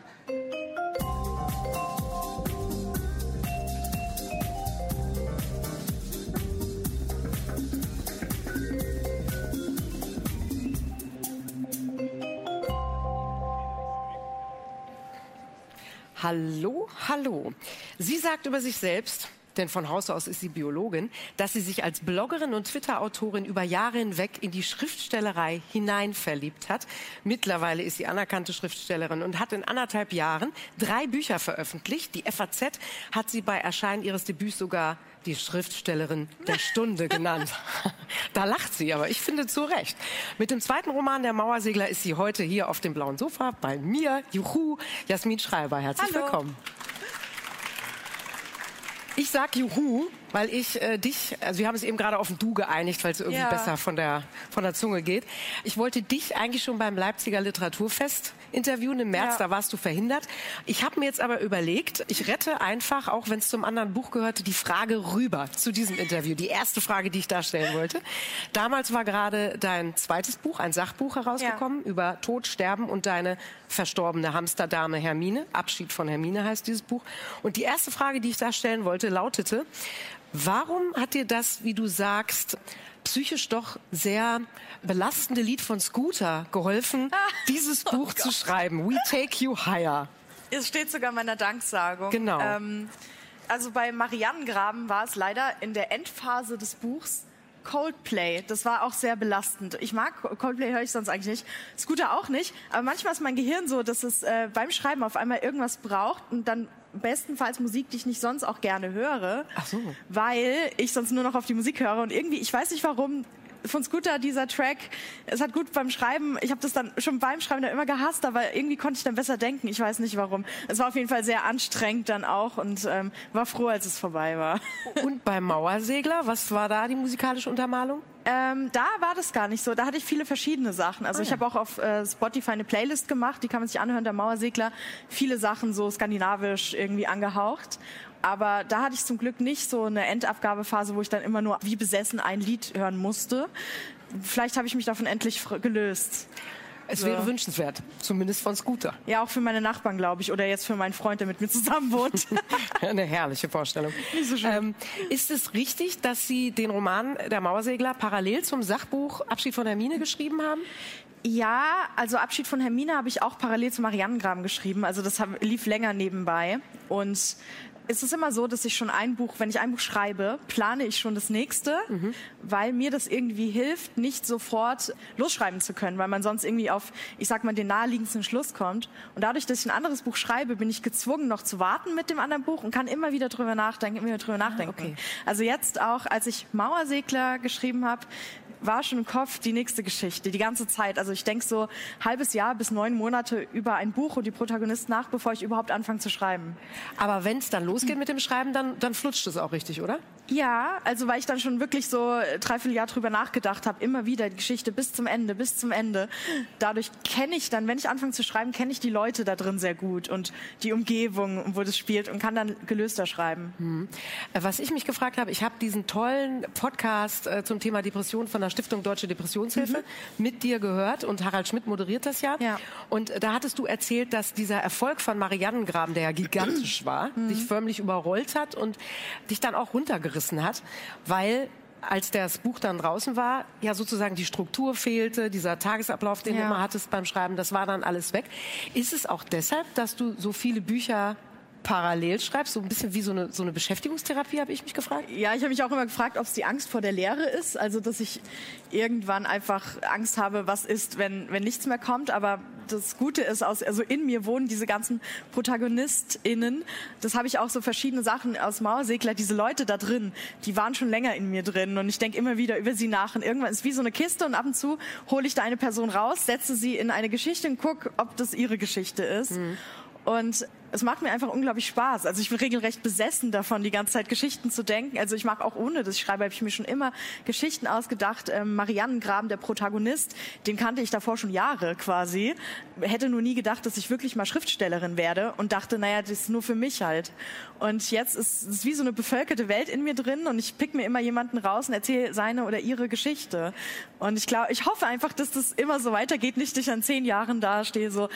Hallo, hallo. Sie sagt über sich selbst, denn von Haus aus ist sie Biologin, dass sie sich als Bloggerin und Twitter-Autorin über Jahre hinweg in die Schriftstellerei hinein verliebt hat. Mittlerweile ist sie anerkannte Schriftstellerin und hat in anderthalb Jahren drei Bücher veröffentlicht. Die FAZ hat sie bei Erscheinen ihres Debüts sogar die Schriftstellerin der Stunde genannt. da lacht sie, aber ich finde zu Recht. Mit dem zweiten Roman Der Mauersegler ist sie heute hier auf dem blauen Sofa bei mir. Juhu, Jasmin Schreiber, herzlich Hallo. willkommen. Ich sag Juhu, weil ich äh, dich, also wir haben es eben gerade auf ein Du geeinigt, weil es irgendwie Ja. besser von der, von der Zunge geht. Ich wollte dich eigentlich schon beim Leipziger Literaturfest interviewen im März, Ja. da warst du verhindert. Ich habe mir jetzt aber überlegt, ich rette einfach, auch wenn es zum anderen Buch gehörte, die Frage rüber zu diesem Interview. Die erste Frage, die ich da stellen wollte. Damals war gerade dein zweites Buch, ein Sachbuch herausgekommen über Tod, Sterben und deine verstorbene Hamsterdame Hermine. Abschied von Hermine heißt dieses Buch. Und die erste Frage, die ich da stellen wollte, lautete, warum hat dir das, wie du sagst, psychisch doch sehr belastende Lied von Scooter geholfen, dieses Buch zu schreiben? We Take You Higher. Es steht sogar in meiner Danksagung. Genau. Ähm, also bei Mariannengraben war es leider in der Endphase des Buchs Coldplay. Das war auch sehr belastend. Ich mag Coldplay, höre ich sonst eigentlich nicht. Scooter auch nicht. Aber manchmal ist mein Gehirn so, dass es äh, beim Schreiben auf einmal irgendwas braucht und dann bestenfalls Musik, die ich nicht sonst auch gerne höre. Ach so. Weil ich sonst nur noch auf die Musik höre. Und irgendwie, ich weiß nicht warum, von Scooter dieser Track, es hat gut beim Schreiben, ich habe das dann schon beim Schreiben dann immer gehasst, aber irgendwie konnte ich dann besser denken. Ich weiß nicht warum. Es war auf jeden Fall sehr anstrengend dann auch und ähm, war froh, als es vorbei war. Und beim Mauersegler, was war da die musikalische Untermalung? Ähm, da war das gar nicht so. Da hatte ich viele verschiedene Sachen. Also ich habe auch auf äh, Spotify eine Playlist gemacht, die kann man sich anhören, der Mauersegler. Viele Sachen so skandinavisch irgendwie angehaucht. Aber da hatte ich zum Glück nicht so eine Endabgabephase, wo ich dann immer nur wie besessen ein Lied hören musste. Vielleicht habe ich mich davon endlich gelöst. Es So. wäre wünschenswert, zumindest von Scooter. Ja, auch für meine Nachbarn, glaube ich. Oder jetzt für meinen Freund, der mit mir zusammen wohnt. Eine herrliche Vorstellung. Ähm, ist es richtig, dass Sie den Roman Der Mauersegler parallel zum Sachbuch Abschied von Hermine geschrieben haben? Ja, also Abschied von Hermine habe ich auch parallel zu Mariannengraben geschrieben. Also das lief länger nebenbei. Und es ist immer so, dass ich schon ein Buch, wenn ich ein Buch schreibe, plane ich schon das nächste, weil mir das irgendwie hilft, nicht sofort losschreiben zu können, weil man sonst irgendwie auf, ich sag mal, den naheliegendsten Schluss kommt. Und dadurch, dass ich ein anderes Buch schreibe, bin ich gezwungen, noch zu warten mit dem anderen Buch und kann immer wieder drüber nachdenken, immer wieder drüber nachdenken. okay. Also jetzt auch, als ich Mauersegler geschrieben habe, war schon im Kopf die nächste Geschichte, die ganze Zeit. Also ich denke so halbes Jahr bis neun Monate über ein Buch und die Protagonisten nach, bevor ich überhaupt anfange zu schreiben. Aber wenn es dann losgeht mit dem Schreiben, dann, dann flutscht es auch richtig, oder? Ja, also weil ich dann schon wirklich so äh, dreiviertel Jahr drüber nachgedacht habe, immer wieder die Geschichte bis zum Ende, bis zum Ende. Dadurch kenne ich dann, wenn ich anfange zu schreiben, kenne ich die Leute da drin sehr gut und die Umgebung, wo das spielt und kann dann gelöster schreiben. Äh, Was ich mich gefragt habe, ich habe diesen tollen Podcast äh, zum Thema Depression von der Stiftung Deutsche Depressionshilfe mit dir gehört und Harald Schmidt moderiert das ja. Ja. Und da hattest du erzählt, dass dieser Erfolg von Mariannengraben, der ja gigantisch war, dich förmlich überrollt hat und dich dann auch runtergerissen hat, weil als das Buch dann draußen war, ja sozusagen die Struktur fehlte, dieser Tagesablauf, den ja. du immer hattest beim Schreiben, das war dann alles weg. Ist es auch deshalb, dass du so viele Bücher parallel schreibst, so ein bisschen wie so eine, so eine Beschäftigungstherapie, habe ich mich gefragt? Ja, ich habe mich auch immer gefragt, ob es die Angst vor der Lehre ist, also dass ich irgendwann einfach Angst habe, was ist, wenn, wenn nichts mehr kommt, aber das Gute ist, aus, also in mir wohnen diese ganzen ProtagonistInnen. Das habe ich auch so verschiedene Sachen aus Mauersegler, diese Leute da drin, die waren schon länger in mir drin und ich denke immer wieder über sie nach und irgendwann ist wie so eine Kiste und ab und zu hole ich da eine Person raus, setze sie in eine Geschichte und gucke, ob das ihre Geschichte ist. Mhm. Und es macht mir einfach unglaublich Spaß. Also ich bin regelrecht besessen davon, die ganze Zeit Geschichten zu denken. Also ich mag auch ohne dass ich schreibe, habe ich mir schon immer Geschichten ausgedacht. Ähm, Mariannengraben, der Protagonist, den kannte ich davor schon Jahre quasi. Hätte nur nie gedacht, dass ich wirklich mal Schriftstellerin werde und dachte, naja, das ist nur für mich halt. Und jetzt ist es wie so eine bevölkerte Welt in mir drin und ich pick mir immer jemanden raus und erzähle seine oder ihre Geschichte. Und ich glaube, ich hoffe einfach, dass das immer so weitergeht, nicht dass ich an zehn Jahren da stehe, so,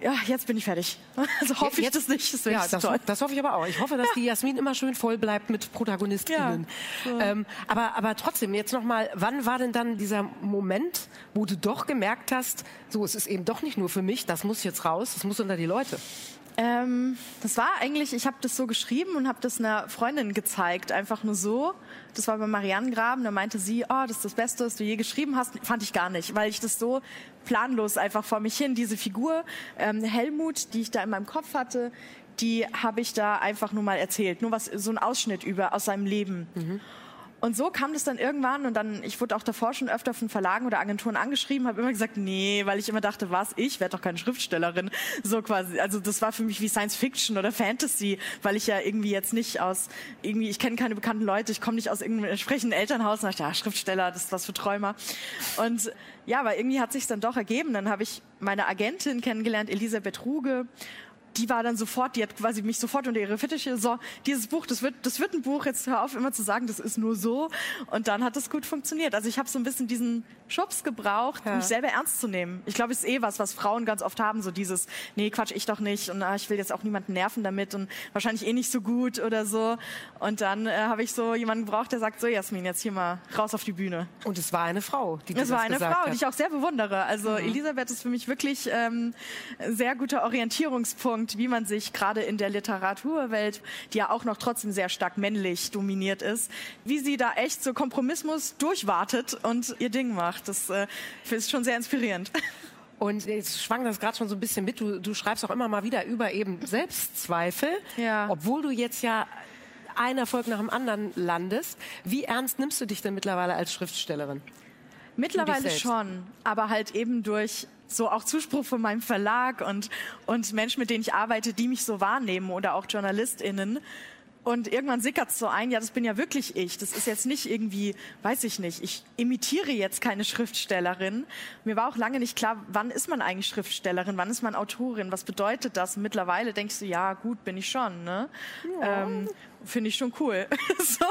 ja, jetzt bin ich fertig. Also hoffe ich das nicht. Das, ja, das, das, hoffe ich aber auch. Ich hoffe, dass ja. die Jasmin immer schön voll bleibt mit ProtagonistInnen. Ja. So. Ähm, aber, aber trotzdem, jetzt nochmal, wann war denn dann dieser Moment, wo du doch gemerkt hast, so, es ist eben doch nicht nur für mich, das muss jetzt raus, das muss unter die Leute? Ähm, das war eigentlich, ich habe das so geschrieben und habe das einer Freundin gezeigt, einfach nur so. Das war bei Marianengraben, da meinte sie, oh, das ist das Beste, was du je geschrieben hast. Fand ich gar nicht, weil ich das so planlos einfach vor mich hin, diese Figur ähm, Helmut, die ich da in meinem Kopf hatte, die habe ich da einfach nur mal erzählt, nur was so ein Ausschnitt über aus seinem Leben. Mhm. Und so kam das dann irgendwann und dann, ich wurde auch davor schon öfter von Verlagen oder Agenturen angeschrieben, habe immer gesagt, nee, weil ich immer dachte, was, ich werde doch keine Schriftstellerin. So quasi, also das war für mich wie Science Fiction oder Fantasy, weil ich ja irgendwie jetzt nicht aus, irgendwie, ich kenne keine bekannten Leute, ich komme nicht aus irgendeinem entsprechenden Elternhaus und dachte, ja, Schriftsteller, das ist was für Träumer. Und ja, aber irgendwie hat sich dann doch ergeben. Dann habe ich meine Agentin kennengelernt, Elisabeth Ruge die war dann sofort, die hat quasi mich sofort unter ihre Fittiche, so, dieses Buch, das wird, das wird ein Buch, jetzt hör auf immer zu sagen, das ist nur so. Und dann hat das gut funktioniert. Also ich habe so ein bisschen diesen Schubs gebraucht, ja. mich selber ernst zu nehmen. Ich glaube, es ist eh was, was Frauen ganz oft haben, so dieses, nee, quatsch ich doch nicht und ah, ich will jetzt auch niemanden nerven damit und wahrscheinlich eh nicht so gut oder so. Und dann äh, habe ich so jemanden gebraucht, der sagt, so Jasmin, jetzt hier mal raus auf die Bühne. Und es war eine Frau, die Es war eine Frau, hat. die ich auch sehr bewundere. Also mhm. Elisabeth ist für mich wirklich ähm, sehr guter Orientierungspunkt Punkt, wie man sich gerade in der Literaturwelt, die ja auch noch trotzdem sehr stark männlich dominiert ist, wie sie da echt so Kompromismus durchwartet und ihr Ding macht. Das äh, ist schon sehr inspirierend. Und jetzt schwang das gerade schon so ein bisschen mit. Du, du schreibst auch immer mal wieder über eben Selbstzweifel, ja. obwohl du jetzt ja ein Erfolg nach dem anderen landest. Wie ernst nimmst du dich denn mittlerweile als Schriftstellerin? Mittlerweile schon, aber halt eben durch so auch Zuspruch von meinem Verlag und, und Menschen, mit denen ich arbeite, die mich so wahrnehmen oder auch JournalistInnen. Und irgendwann sickert es so ein, ja, das bin ja wirklich ich. Das ist jetzt nicht irgendwie, weiß ich nicht, ich imitiere jetzt keine Schriftstellerin. Mir war auch lange nicht klar, wann ist man eigentlich Schriftstellerin, wann ist man Autorin, was bedeutet das? Und mittlerweile denkst du, ja, gut, bin ich schon. Ne? Ja. Ähm, Finde ich schon cool. so.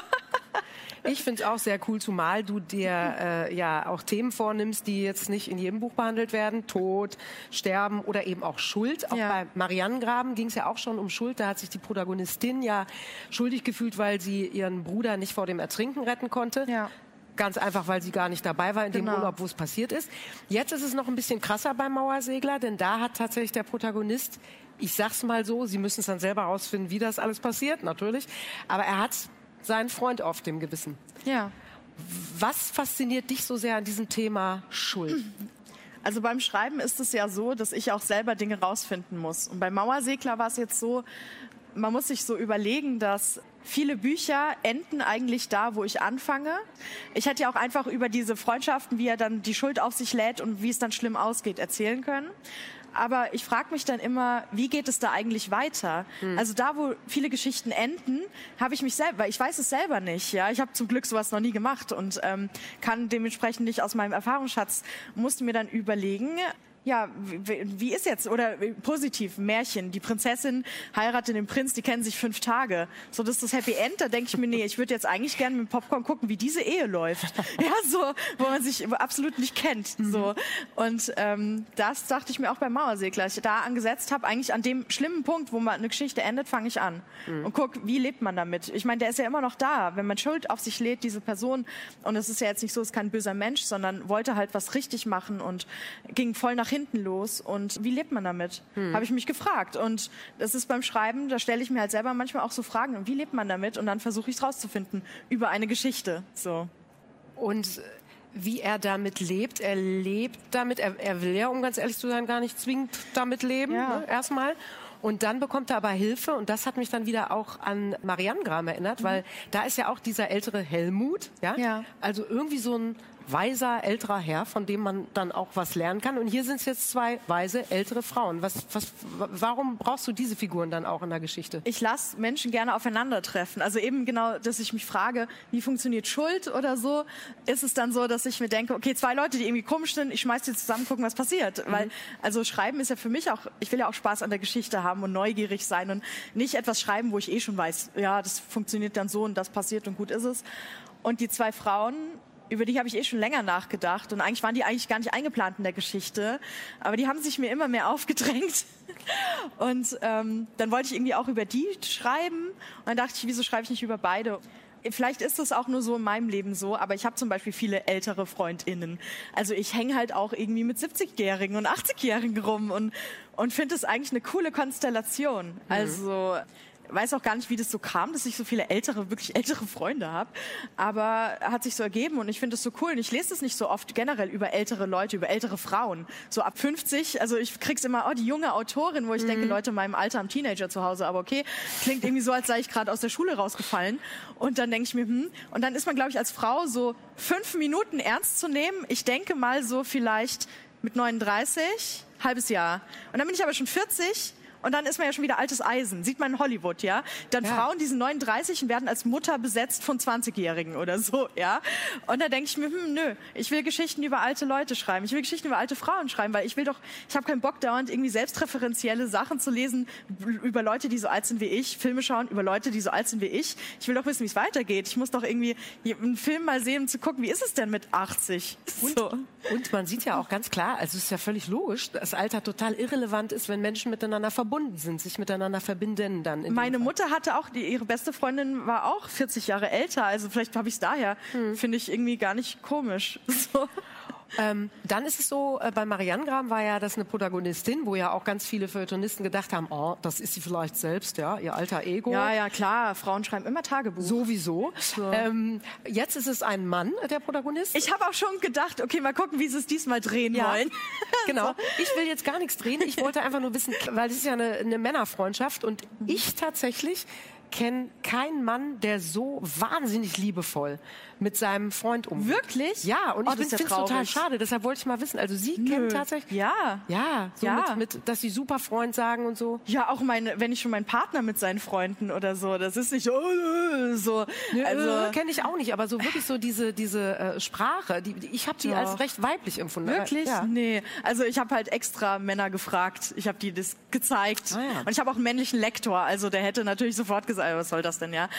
Ich finde es auch sehr cool, zumal du dir äh, ja auch Themen vornimmst, die jetzt nicht in jedem Buch behandelt werden. Tod, Sterben oder eben auch Schuld. Auch ja. bei Marianengraben ging es ja auch schon um Schuld. Da hat sich die Protagonistin ja schuldig gefühlt, weil sie ihren Bruder nicht vor dem Ertrinken retten konnte. Ja. Ganz einfach, weil sie gar nicht dabei war in dem genau. Urlaub, wo es passiert ist. Jetzt ist es noch ein bisschen krasser beim Mauersegler, denn da hat tatsächlich der Protagonist ich sag's mal so, Sie müssen es dann selber herausfinden, wie das alles passiert, natürlich. Aber er hat seinen Freund auf dem Gewissen. Ja. Was fasziniert dich so sehr an diesem Thema Schuld? Also beim Schreiben ist es ja so, dass ich auch selber Dinge rausfinden muss. Und beim Mauersegler war es jetzt so, man muss sich so überlegen, dass viele Bücher enden eigentlich da, wo ich anfange. Ich hätte ja auch einfach über diese Freundschaften, wie er dann die Schuld auf sich lädt und wie es dann schlimm ausgeht, erzählen können aber ich frage mich dann immer, wie geht es da eigentlich weiter? Mhm. Also da, wo viele Geschichten enden, habe ich mich selber, ich weiß es selber nicht. Ja, ich habe zum Glück sowas noch nie gemacht und ähm, kann dementsprechend nicht aus meinem Erfahrungsschatz musste mir dann überlegen, ja, wie, ist jetzt, oder positiv, Märchen, die Prinzessin heiratet den Prinz, die kennen sich fünf Tage. So, das ist das Happy End, da denke ich mir, nee, ich würde jetzt eigentlich gerne mit Popcorn gucken, wie diese Ehe läuft. Ja, so, wo man sich absolut nicht kennt. So. Und ähm, das dachte ich mir auch beim Mauersegler. Ich da angesetzt habe, eigentlich an dem schlimmen Punkt, wo man eine Geschichte endet, fange ich an. Mhm. Und guck, wie lebt man damit? Ich meine, der ist ja immer noch da. Wenn man Schuld auf sich lädt, diese Person, und es ist ja jetzt nicht so, es ist kein böser Mensch, sondern wollte halt was richtig machen und ging voll nach hinten los. Und wie lebt man damit? Hm. Habe ich mich gefragt. Und das ist beim Schreiben, da stelle ich mir halt selber manchmal auch so Fragen. Wie lebt man damit? Und dann versuche ich es rauszufinden über eine Geschichte. So. Und wie er damit lebt. Er lebt damit, er, er, will ja, um ganz ehrlich zu sein, gar nicht zwingend damit leben, ja. ne, erstmal. Und dann bekommt er aber Hilfe und das hat mich dann wieder auch an Marianne Gram erinnert, mhm. weil da ist ja auch dieser ältere Helmut, ja? ja. Also irgendwie so ein weiser älterer Herr, von dem man dann auch was lernen kann. Und hier sind es jetzt zwei weise ältere Frauen. Was, was, warum brauchst du diese Figuren dann auch in der Geschichte? Ich lasse Menschen gerne aufeinandertreffen. Also eben genau, dass ich mich frage, wie funktioniert Schuld oder so, ist es dann so, dass ich mir denke, okay, zwei Leute, die irgendwie komisch sind, ich schmeiß die zusammen, gucken, was passiert. Mhm. Weil, also schreiben ist ja für mich auch, ich will ja auch Spaß an der Geschichte haben und neugierig sein und nicht etwas schreiben, wo ich eh schon weiß, ja, das funktioniert dann so und das passiert und gut ist es. Und die zwei Frauen über die habe ich eh schon länger nachgedacht und eigentlich waren die eigentlich gar nicht eingeplant in der Geschichte, aber die haben sich mir immer mehr aufgedrängt und ähm, dann wollte ich irgendwie auch über die schreiben und dann dachte ich, wieso schreibe ich nicht über beide? Vielleicht ist es auch nur so in meinem Leben so, aber ich habe zum Beispiel viele ältere FreundInnen. Also ich hänge halt auch irgendwie mit 70-Jährigen und 80-Jährigen rum und, und finde es eigentlich eine coole Konstellation. Mhm. Weiß auch gar nicht, wie das so kam, dass ich so viele ältere, wirklich ältere Freunde habe. Aber hat sich so ergeben und ich finde das so cool. Und ich lese es nicht so oft generell über ältere Leute, über ältere Frauen. So ab 50, also ich krieg's immer, oh, die junge Autorin, wo ich mhm. denke, Leute in meinem Alter am Teenager zu Hause, aber okay, klingt irgendwie so, als sei ich gerade aus der Schule rausgefallen. Und dann denke ich mir, hm, und dann ist man, glaube ich, als Frau so fünf Minuten ernst zu nehmen. Ich denke mal so vielleicht mit 39, halbes Jahr. Und dann bin ich aber schon 40 und dann ist man ja schon wieder altes Eisen. Sieht man in Hollywood, ja? Dann ja. Frauen, die sind 39 und werden als Mutter besetzt von 20-Jährigen oder so, ja? Und da denke ich mir, hm, nö, ich will Geschichten über alte Leute schreiben. Ich will Geschichten über alte Frauen schreiben, weil ich will doch, ich habe keinen Bock dauernd irgendwie selbstreferenzielle Sachen zu lesen über Leute, die so alt sind wie ich, Filme schauen über Leute, die so alt sind wie ich. Ich will doch wissen, wie es weitergeht. Ich muss doch irgendwie einen Film mal sehen, um zu gucken, wie ist es denn mit 80? Und, so. und man sieht ja auch ganz klar, also es ist ja völlig logisch, dass Alter total irrelevant ist, wenn Menschen miteinander verbunden verbunden sind, sich miteinander verbinden dann. Meine Mutter hatte auch, die, ihre beste Freundin war auch 40 Jahre älter, also vielleicht habe ich es daher. Hm. Finde ich irgendwie gar nicht komisch. So. Ähm, dann ist es so, äh, bei Marianne Gram war ja das eine Protagonistin, wo ja auch ganz viele Feuilletonisten gedacht haben, oh, das ist sie vielleicht selbst, ja, ihr alter Ego. Ja, ja, klar, Frauen schreiben immer Tagebuch. Sowieso. So. Ähm, jetzt ist es ein Mann, der Protagonist. Ich habe auch schon gedacht, okay, mal gucken, wie sie es diesmal drehen ja. wollen. genau. Ich will jetzt gar nichts drehen, ich wollte einfach nur wissen, weil es ist ja eine, eine Männerfreundschaft und ich tatsächlich kenne keinen Mann, der so wahnsinnig liebevoll mit seinem Freund umgeht. Wirklich? Ja, und oh, ich finde es ja total schade. Deshalb wollte ich mal wissen. Also Sie Nö. kennen tatsächlich? Ja. Ja, so ja. Mit, mit, dass Sie super Freund sagen und so. Ja, auch meine, wenn ich schon meinen Partner mit seinen Freunden oder so, das ist nicht so. so. Nö, also kenne ich auch nicht, aber so wirklich so diese diese äh, Sprache, die, die ich habe die als recht weiblich empfunden. Wirklich? Ja. Nee, also ich habe halt extra Männer gefragt. Ich habe die das gezeigt. Ah, ja. Und ich habe auch einen männlichen Lektor, also der hätte natürlich sofort gesagt, was soll das denn, ja?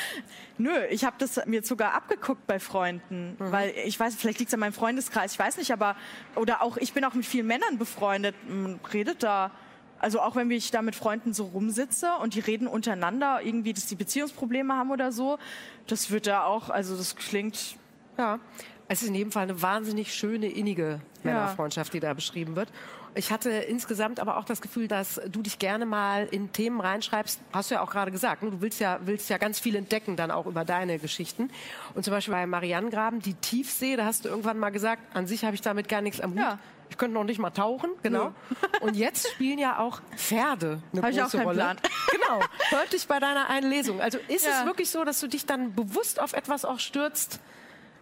Nö, ich habe das mir sogar abgeguckt bei Freunden, mhm. weil ich weiß, vielleicht liegt es an meinem Freundeskreis, ich weiß nicht, aber oder auch ich bin auch mit vielen Männern befreundet, man redet da also auch wenn ich da mit Freunden so rumsitze und die reden untereinander irgendwie, dass die Beziehungsprobleme haben oder so, das wird da auch, also das klingt ja. Es ist in jedem Fall eine wahnsinnig schöne, innige Männerfreundschaft, die da beschrieben wird. Ich hatte insgesamt aber auch das Gefühl, dass du dich gerne mal in Themen reinschreibst. Hast du ja auch gerade gesagt. Ne? Du willst ja, willst ja ganz viel entdecken dann auch über deine Geschichten. Und zum Beispiel bei Marianengraben, die Tiefsee, da hast du irgendwann mal gesagt, an sich habe ich damit gar nichts am Hut. Ja. Ich könnte noch nicht mal tauchen, genau. Ja. Und jetzt spielen ja auch Pferde eine Hab große ich auch keinen Rolle. Plan. Genau. Hört dich bei deiner einen Lesung. Also ist ja. es wirklich so, dass du dich dann bewusst auf etwas auch stürzt,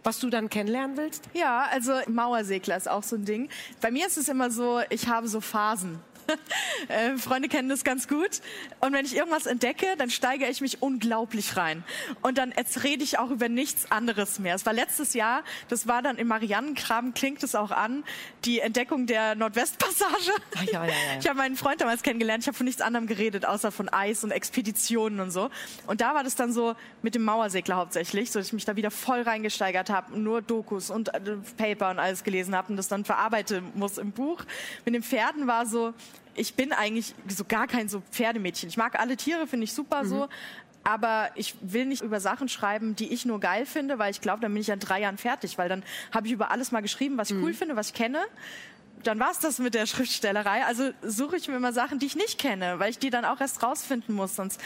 was du dann kennenlernen willst? Ja, also Mauersegler ist auch so ein Ding. Bei mir ist es immer so, ich habe so Phasen. äh, Freunde kennen das ganz gut. Und wenn ich irgendwas entdecke, dann steigere ich mich unglaublich rein. Und dann jetzt rede ich auch über nichts anderes mehr. Es war letztes Jahr, das war dann im Marianengraben, klingt es auch an, die Entdeckung der Nordwestpassage. Ah, ja, ja, ja. Ich habe meinen Freund damals kennengelernt, ich habe von nichts anderem geredet, außer von Eis und Expeditionen und so. Und da war das dann so mit dem Mauersegler hauptsächlich, so dass ich mich da wieder voll reingesteigert habe, nur Dokus und äh, Paper und alles gelesen habe und das dann verarbeiten muss im Buch. Mit den Pferden war so, ich bin eigentlich so gar kein so Pferdemädchen. Ich mag alle Tiere, finde ich super so. Aber ich will nicht über Sachen schreiben, die ich nur geil finde, weil ich glaube, dann bin ich in drei Jahren fertig, weil dann habe ich über alles mal geschrieben, was ich cool finde, was ich kenne. Dann war es das mit der Schriftstellerei. Also suche ich mir immer Sachen, die ich nicht kenne, weil ich die dann auch erst rausfinden muss, sonst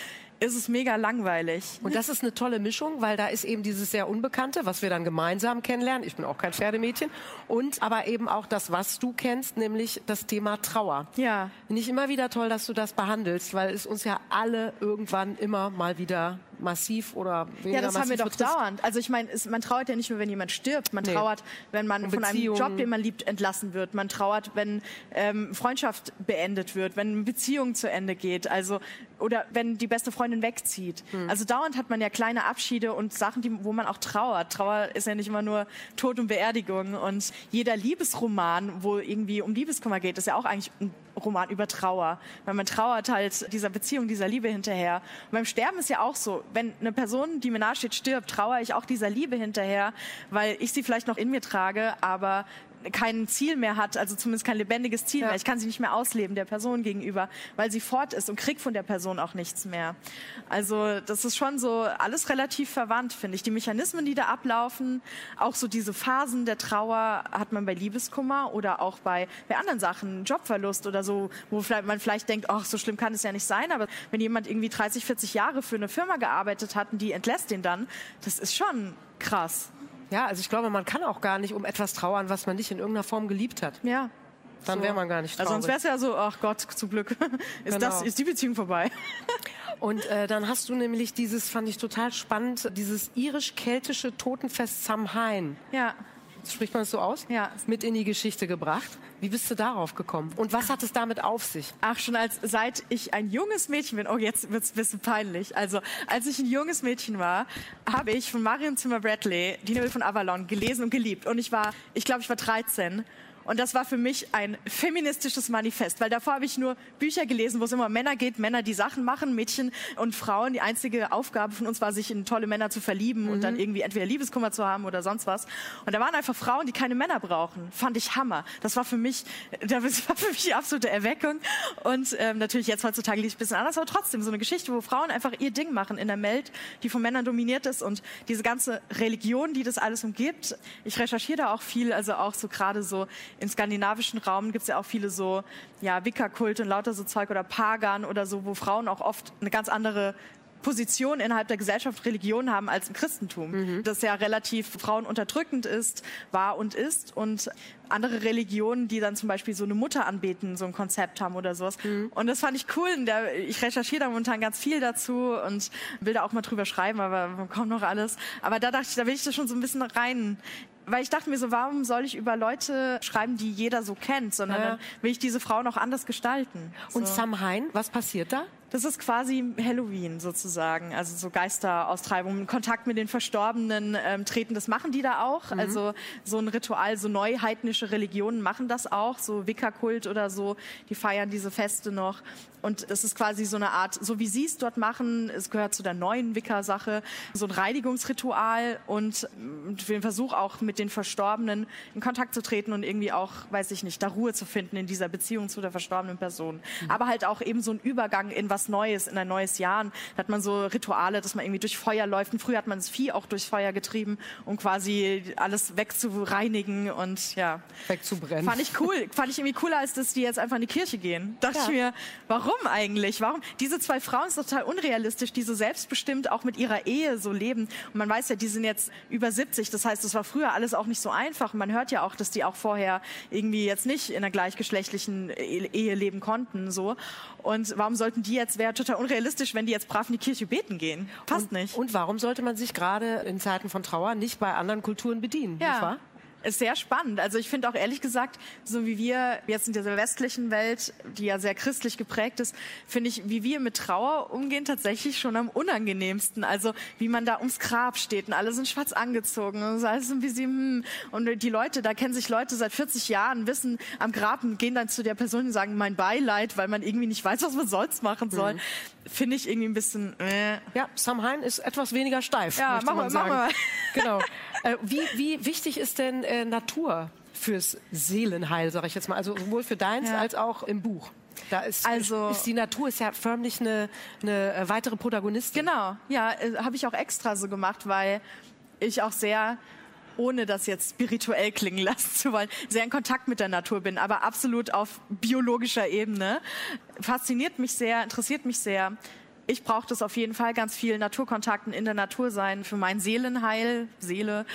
ist es mega langweilig. Und das ist eine tolle Mischung, weil da ist eben dieses sehr Unbekannte, was wir dann gemeinsam kennenlernen. Ich bin auch kein Pferdemädchen. Und aber eben auch das, was du kennst, nämlich das Thema Trauer. Ja. Finde ich immer wieder toll, dass du das behandelst, weil es uns ja alle irgendwann immer mal wieder massiv oder weniger Ja, das haben wir doch betrifft. dauernd. Also ich meine, man trauert ja nicht nur, wenn jemand stirbt. Man Nee. trauert, wenn man von einem. Job, den man liebt, entlassen wird. Man trauert, wenn ähm, Freundschaft beendet wird, wenn Beziehung zu Ende geht. Also oder wenn die beste Freundin wegzieht. Hm. Also dauernd hat man ja kleine Abschiede und Sachen, die, wo man auch trauert. Trauer ist ja nicht immer nur Tod und Beerdigung. Und jeder Liebesroman, wo irgendwie um Liebeskummer geht, ist ja auch eigentlich ein Roman über Trauer. Weil man trauert halt dieser Beziehung, dieser Liebe hinterher. Und beim Sterben ist ja auch so, wenn eine Person, die mir nahesteht, stirbt, trauere ich auch dieser Liebe hinterher, weil ich sie vielleicht noch in mir trage, aber kein Ziel mehr hat, also zumindest kein lebendiges Ziel Ja. mehr. Ich kann sie nicht mehr ausleben der Person gegenüber, weil sie fort ist und krieg von der Person auch nichts mehr. Also das ist schon so alles relativ verwandt, finde ich. Die Mechanismen, die da ablaufen, auch so diese Phasen der Trauer hat man bei Liebeskummer oder auch bei, bei anderen Sachen, Jobverlust oder so, wo vielleicht, man vielleicht denkt, ach, so schlimm kann es ja nicht sein, aber wenn jemand irgendwie 30, 40 Jahre für eine Firma gearbeitet hat und die entlässt den dann, das ist schon krass. Ja, also ich glaube, man kann auch gar nicht um etwas trauern, was man nicht in irgendeiner Form geliebt hat. Ja. Dann wäre man gar nicht traurig. Also sonst wäre es ja so, ach Gott, zum Glück ist, Genau. das, ist die Beziehung vorbei. Und äh, dann hast du nämlich dieses, fand ich total spannend, dieses irisch-keltische Totenfest Samhain. Ja. Spricht man das so aus? Ja. Mit in die Geschichte gebracht. Wie bist du darauf gekommen? Und was hat es damit auf sich? Ach, schon als seit ich ein junges Mädchen bin. Oh, jetzt wird's ein bisschen peinlich. Also, als ich ein junges Mädchen war, habe ich von Marion Zimmer Bradley Die Nebel von Avalon gelesen und geliebt. Und ich war, ich glaube, ich war 13. Und das war für mich ein feministisches Manifest, weil davor habe ich nur Bücher gelesen, wo es immer um Männer geht, Männer, die Sachen machen, Mädchen und Frauen. Die einzige Aufgabe von uns war, sich in tolle Männer zu verlieben und dann irgendwie entweder Liebeskummer zu haben oder sonst was. Und da waren einfach Frauen, die keine Männer brauchen. Fand ich Hammer. Das war für mich, das war für mich die absolute Erweckung. Und ähm, natürlich jetzt heutzutage liest es ein bisschen anders, aber trotzdem so eine Geschichte, wo Frauen einfach ihr Ding machen in der Welt, die von Männern dominiert ist und diese ganze Religion, die das alles umgibt. Ich recherchiere da auch viel, also auch so gerade so im skandinavischen Raum gibt es ja auch viele so ja Wicca-Kulte und lauter so Zeug oder Pagan oder so, wo Frauen auch oft eine ganz andere Position innerhalb der Gesellschaft Religion haben als im Christentum, das ja relativ frauenunterdrückend ist, war und ist und andere Religionen, die dann zum Beispiel so eine Mutter anbeten, so ein Konzept haben oder sowas. Und das fand ich cool. Da, ich recherchiere da momentan ganz viel dazu und will da auch mal drüber schreiben, aber kommt noch alles. Aber da dachte ich, da will ich da schon so ein bisschen rein weil ich dachte mir so, warum soll ich über Leute schreiben, die jeder so kennt, sondern Ja. dann will ich diese Frauen auch anders gestalten. Und so. Samhain, was passiert da? Das ist quasi Halloween sozusagen, also so Geisteraustreibungen, Kontakt mit den Verstorbenen ähm, treten, das machen die da auch. Also so ein Ritual, so neuheidnische Religionen machen das auch, so Wicca-Kult oder so, die feiern diese Feste noch. Und es ist quasi so eine Art, so wie sie es dort machen, es gehört zu der neuen Wicca-Sache, so ein Reinigungsritual und ähm, den Versuch auch mit den Verstorbenen in Kontakt zu treten und irgendwie auch, weiß ich nicht, da Ruhe zu finden in dieser Beziehung zu der verstorbenen Person. Aber halt auch eben so ein Übergang in was Neues, in ein neues Jahr. Da hat man so Rituale, dass man irgendwie durch Feuer läuft. Und früher hat man das Vieh auch durchs Feuer getrieben, um quasi alles wegzureinigen und ja. Wegzubrennen. Fand ich cool. Fand ich irgendwie cooler, als dass die jetzt einfach in die Kirche gehen. Dachte Ja. ich mir, warum eigentlich? Warum? Diese zwei Frauen sind total unrealistisch, die so selbstbestimmt auch mit ihrer Ehe so leben. Und man weiß ja, die sind jetzt über 70. Das heißt, es war früher alles auch nicht so einfach. Und man hört ja auch, dass die auch vorher irgendwie jetzt nicht in einer gleichgeschlechtlichen E- Ehe leben konnten, so. Und warum sollten die jetzt, wäre total unrealistisch, wenn die jetzt brav in die Kirche beten gehen. Passt und, nicht. Und warum sollte man sich gerade in Zeiten von Trauer nicht bei anderen Kulturen bedienen? Ja. Ist sehr spannend. Also ich finde auch ehrlich gesagt, so wie wir jetzt in dieser westlichen Welt, die ja sehr christlich geprägt ist, finde ich, wie wir mit Trauer umgehen, tatsächlich schon am unangenehmsten. Also wie man da ums Grab steht und alle sind schwarz angezogen und so alles wie sie, hm. und die Leute, da kennen sich Leute seit 40 Jahren, wissen am Grab und gehen dann zu der Person und sagen mein Beileid, weil man irgendwie nicht weiß, was man sonst machen soll. Mhm. Finde ich irgendwie ein bisschen. Äh. Ja, Samhain ist etwas weniger steif. Ja, machen wir, machen wir. Genau. Äh, wie, wie wichtig ist denn äh, Natur fürs Seelenheil, sage ich jetzt mal? Also sowohl für deins ja. als auch im Buch. Da ist, also, ist die Natur ist ja förmlich eine, eine äh, weitere Protagonistin. Genau, ja, äh, habe ich auch extra so gemacht, weil ich auch sehr ohne das jetzt spirituell klingen lassen zu wollen, sehr in Kontakt mit der Natur bin, aber absolut auf biologischer Ebene. Fasziniert mich sehr, interessiert mich sehr ich brauche das auf jeden Fall, ganz viel Naturkontakten in der Natur sein für mein Seelenheil, Seele.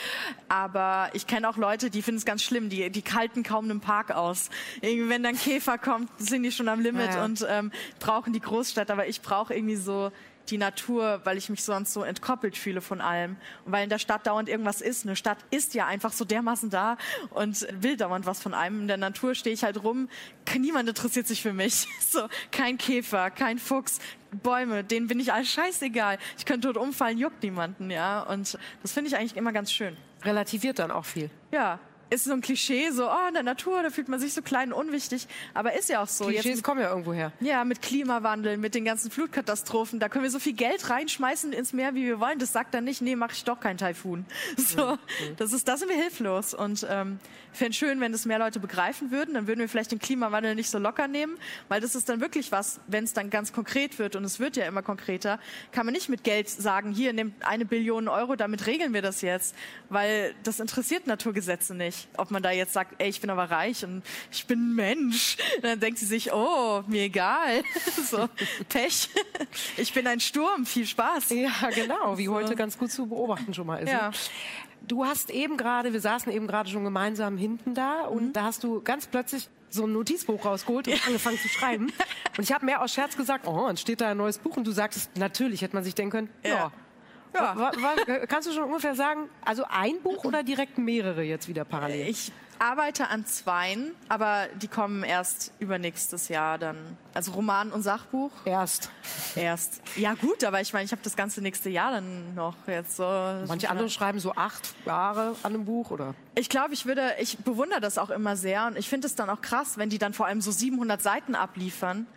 Aber ich kenne auch Leute, die finden es ganz schlimm, die, die kalten kaum einen Park aus. Irgendwie, wenn dann Käfer kommt, sind die schon am Limit ja. und ähm, brauchen die Großstadt. Aber ich brauche irgendwie so die Natur, weil ich mich sonst so entkoppelt fühle von allem. Und weil in der Stadt dauernd irgendwas ist. Eine Stadt ist ja einfach so dermaßen da und will dauernd was von einem. In der Natur stehe ich halt rum. Niemand interessiert sich für mich. So, kein Käfer, kein Fuchs, Bäume, denen bin ich alles scheißegal. Ich könnte dort umfallen, juckt niemanden, ja. Und das finde ich eigentlich immer ganz schön. Relativiert dann auch viel. Ja, ist so ein Klischee, so, oh, in der Natur, da fühlt man sich so klein und unwichtig. Aber ist ja auch so. Klischees Jetzt, kommen ja irgendwo her. Ja, mit Klimawandel, mit den ganzen Flutkatastrophen, da können wir so viel Geld reinschmeißen ins Meer, wie wir wollen. Das sagt dann nicht, nee, mache ich doch keinen Taifun. So, mhm. das ist, da sind wir hilflos. Und ähm, fände schön, wenn das mehr Leute begreifen würden. Dann würden wir vielleicht den Klimawandel nicht so locker nehmen, weil das ist dann wirklich was, wenn es dann ganz konkret wird und es wird ja immer konkreter, kann man nicht mit Geld sagen, hier, nehmt eine Billion Euro, damit regeln wir das jetzt, weil das interessiert Naturgesetze nicht nicht, ob man da jetzt sagt, ey, ich bin aber reich und ich bin ein Mensch. Und dann denkt sie sich, oh, mir egal. so, Pech. Ich bin ein Sturm, viel Spaß. Ja, genau, wie so. heute ganz gut zu beobachten schon mal ist. Ja. Du hast eben gerade, wir saßen eben gerade schon gemeinsam hinten da und mhm. da hast du ganz plötzlich so ein Notizbuch rausgeholt und ja. angefangen zu schreiben. Und ich habe mehr aus Scherz gesagt, oh, dann steht da ein neues Buch und du sagtest, natürlich hätte man sich denken können, ja. ja ja. Was, was, kannst du schon ungefähr sagen, also ein Buch oder direkt mehrere jetzt wieder parallel? Ich arbeite an zweien, aber die kommen erst übernächstes Jahr dann. Also Roman und Sachbuch. Erst. Erst. Ja gut, aber ich meine, ich habe das ganze nächste Jahr dann noch jetzt so. Manche andere schreiben so acht Jahre an einem Buch, oder? Ich glaube, ich würde, ich bewundere das auch immer sehr und ich finde es dann auch krass, wenn die dann vor allem so 700 Seiten abliefern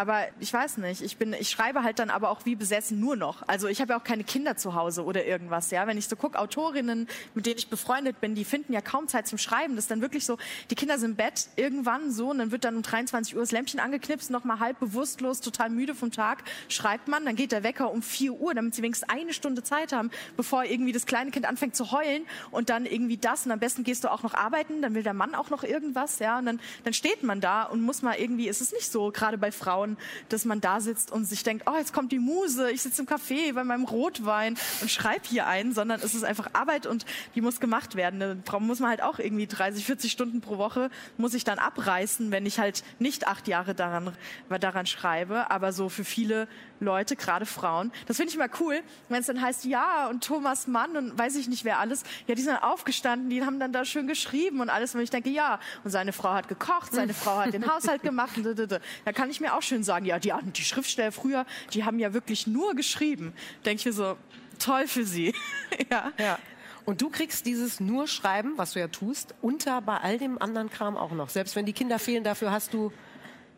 aber ich weiß nicht, ich bin, ich schreibe halt dann aber auch wie besessen nur noch. Also ich habe ja auch keine Kinder zu Hause oder irgendwas, ja. Wenn ich so gucke, Autorinnen, mit denen ich befreundet bin, die finden ja kaum Zeit zum Schreiben. Das ist dann wirklich so, die Kinder sind im Bett irgendwann so und dann wird dann um 23 Uhr das Lämpchen angeknipst, nochmal halb bewusstlos, total müde vom Tag, schreibt man, dann geht der Wecker um 4 Uhr, damit sie wenigstens eine Stunde Zeit haben, bevor irgendwie das kleine Kind anfängt zu heulen und dann irgendwie das und am besten gehst du auch noch arbeiten, dann will der Mann auch noch irgendwas, ja. Und dann, dann steht man da und muss mal irgendwie, es ist nicht so, gerade bei Frauen, Frauen, dass man da sitzt und sich denkt, oh, jetzt kommt die Muse, ich sitze im Café bei meinem Rotwein und schreibe hier ein, sondern es ist einfach Arbeit und die muss gemacht werden. Da muss man halt auch irgendwie 30, 40 Stunden pro Woche muss ich dann abreißen, wenn ich halt nicht acht Jahre daran, daran schreibe. Aber so für viele Leute, gerade Frauen, das finde ich immer cool, wenn es dann heißt, ja, und Thomas Mann und weiß ich nicht wer alles, ja, die sind aufgestanden, die haben dann da schön geschrieben und alles. Und ich denke, ja, und seine Frau hat gekocht, seine Frau hat den Haushalt gemacht. Und da kann ich mir auch schön sagen, ja, die, die Schriftsteller früher, die haben ja wirklich nur geschrieben. Denke ich mir so, toll für sie. ja. ja. Und du kriegst dieses nur Schreiben, was du ja tust, unter bei all dem anderen Kram auch noch. Selbst wenn die Kinder fehlen, dafür hast du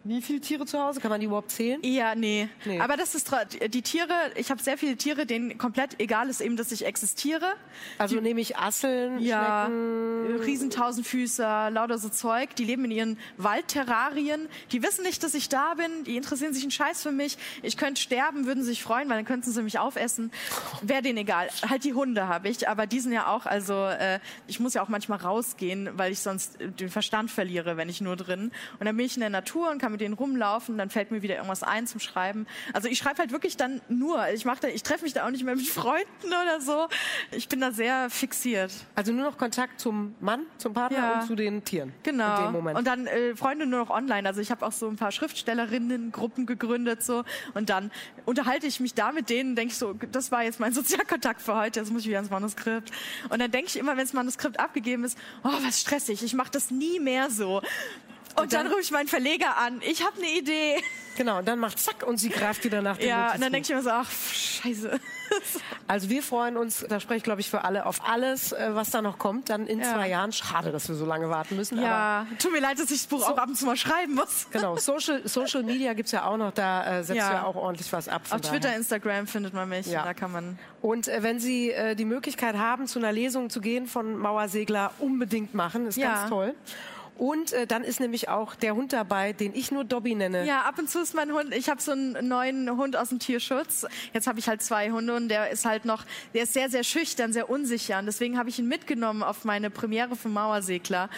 wie viele Tiere zu Hause? Kann man die überhaupt zählen? Ja, nee. nee. Aber das ist die Tiere, ich habe sehr viele Tiere, denen komplett egal ist eben, dass ich existiere. Also die, nehme ich Asseln, ja, Schnecken. Riesentausendfüßer, lauter so Zeug. Die leben in ihren Waldterrarien. Die wissen nicht, dass ich da bin. Die interessieren sich einen Scheiß für mich. Ich könnte sterben, würden sich freuen, weil dann könnten sie mich aufessen. Wäre denen egal. Halt die Hunde habe ich, aber die sind ja auch, also äh, ich muss ja auch manchmal rausgehen, weil ich sonst den Verstand verliere, wenn ich nur drin. Und dann bin ich in der Natur und kann kann mit denen rumlaufen, dann fällt mir wieder irgendwas ein zum Schreiben. Also ich schreibe halt wirklich dann nur. Ich mache ich treffe mich da auch nicht mehr mit Freunden oder so. Ich bin da sehr fixiert. Also nur noch Kontakt zum Mann, zum Partner Ja. und zu den Tieren. Genau. In dem Moment. Und dann äh, Freunde nur noch online. Also ich habe auch so ein paar Schriftstellerinnen-Gruppen gegründet so und dann unterhalte ich mich da mit denen, denke ich so, das war jetzt mein Sozialkontakt für heute, jetzt muss ich wieder ins Manuskript. Und dann denke ich immer, wenn das Manuskript abgegeben ist, oh, was stressig, ich mache das nie mehr so. Und, dann, dann- rufe ich meinen Verleger an, ich habe eine Idee. genau, und dann macht zack und sie greift wieder nach dem Ja, und dann denke ich immer so, ach, scheiße. Also wir freuen uns, da spreche ich glaube ich für alle, auf alles, äh, was da noch kommt, dann in Ja. zwei Jahren. Schade, dass wir so lange warten müssen. Ja, tut mir leid, dass ich das Buch auch ab und zu mal schreiben muss. genau, Social, Social Media gibt's ja auch noch, da äh, setzt Ja. du ja auch ordentlich was ab. Auf Twitter, daher. Instagram findet man mich. Ja. Da kann man. Und äh, wenn Sie äh, die Möglichkeit haben, zu einer Lesung zu gehen von Mauersegler, unbedingt machen. Ist ganz toll. Und äh, dann ist nämlich auch der Hund dabei, den ich nur Dobby nenne. Ja, ab und zu ist mein Hund. Ich habe so einen neuen Hund aus dem Tierschutz. Jetzt habe ich halt zwei Hunde und der ist halt noch, der ist sehr, sehr schüchtern, sehr unsicher. Und deswegen habe ich ihn mitgenommen auf meine Premiere vom Mauersegler.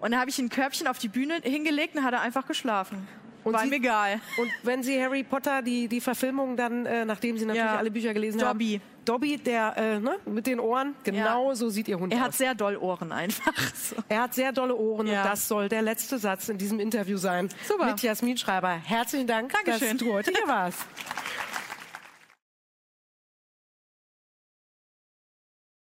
Und da habe ich ein Körbchen auf die Bühne hingelegt und hat er einfach geschlafen. Und War Sie- ihm egal. Und wenn Sie Harry Potter, die, die Verfilmung dann, äh, nachdem Sie natürlich Ja. alle Bücher gelesen Dobby. haben. Dobby, der äh, ne, mit den Ohren, genau so sieht Ihr Hund Er hat aus. sehr doll Ohren einfach. So. Er hat sehr dolle Ohren Ja. und das soll der letzte Satz in diesem Interview sein. Super. Mit Jasmin Schreiber. Herzlichen Dank, Dankeschön. dass du heute hier warst.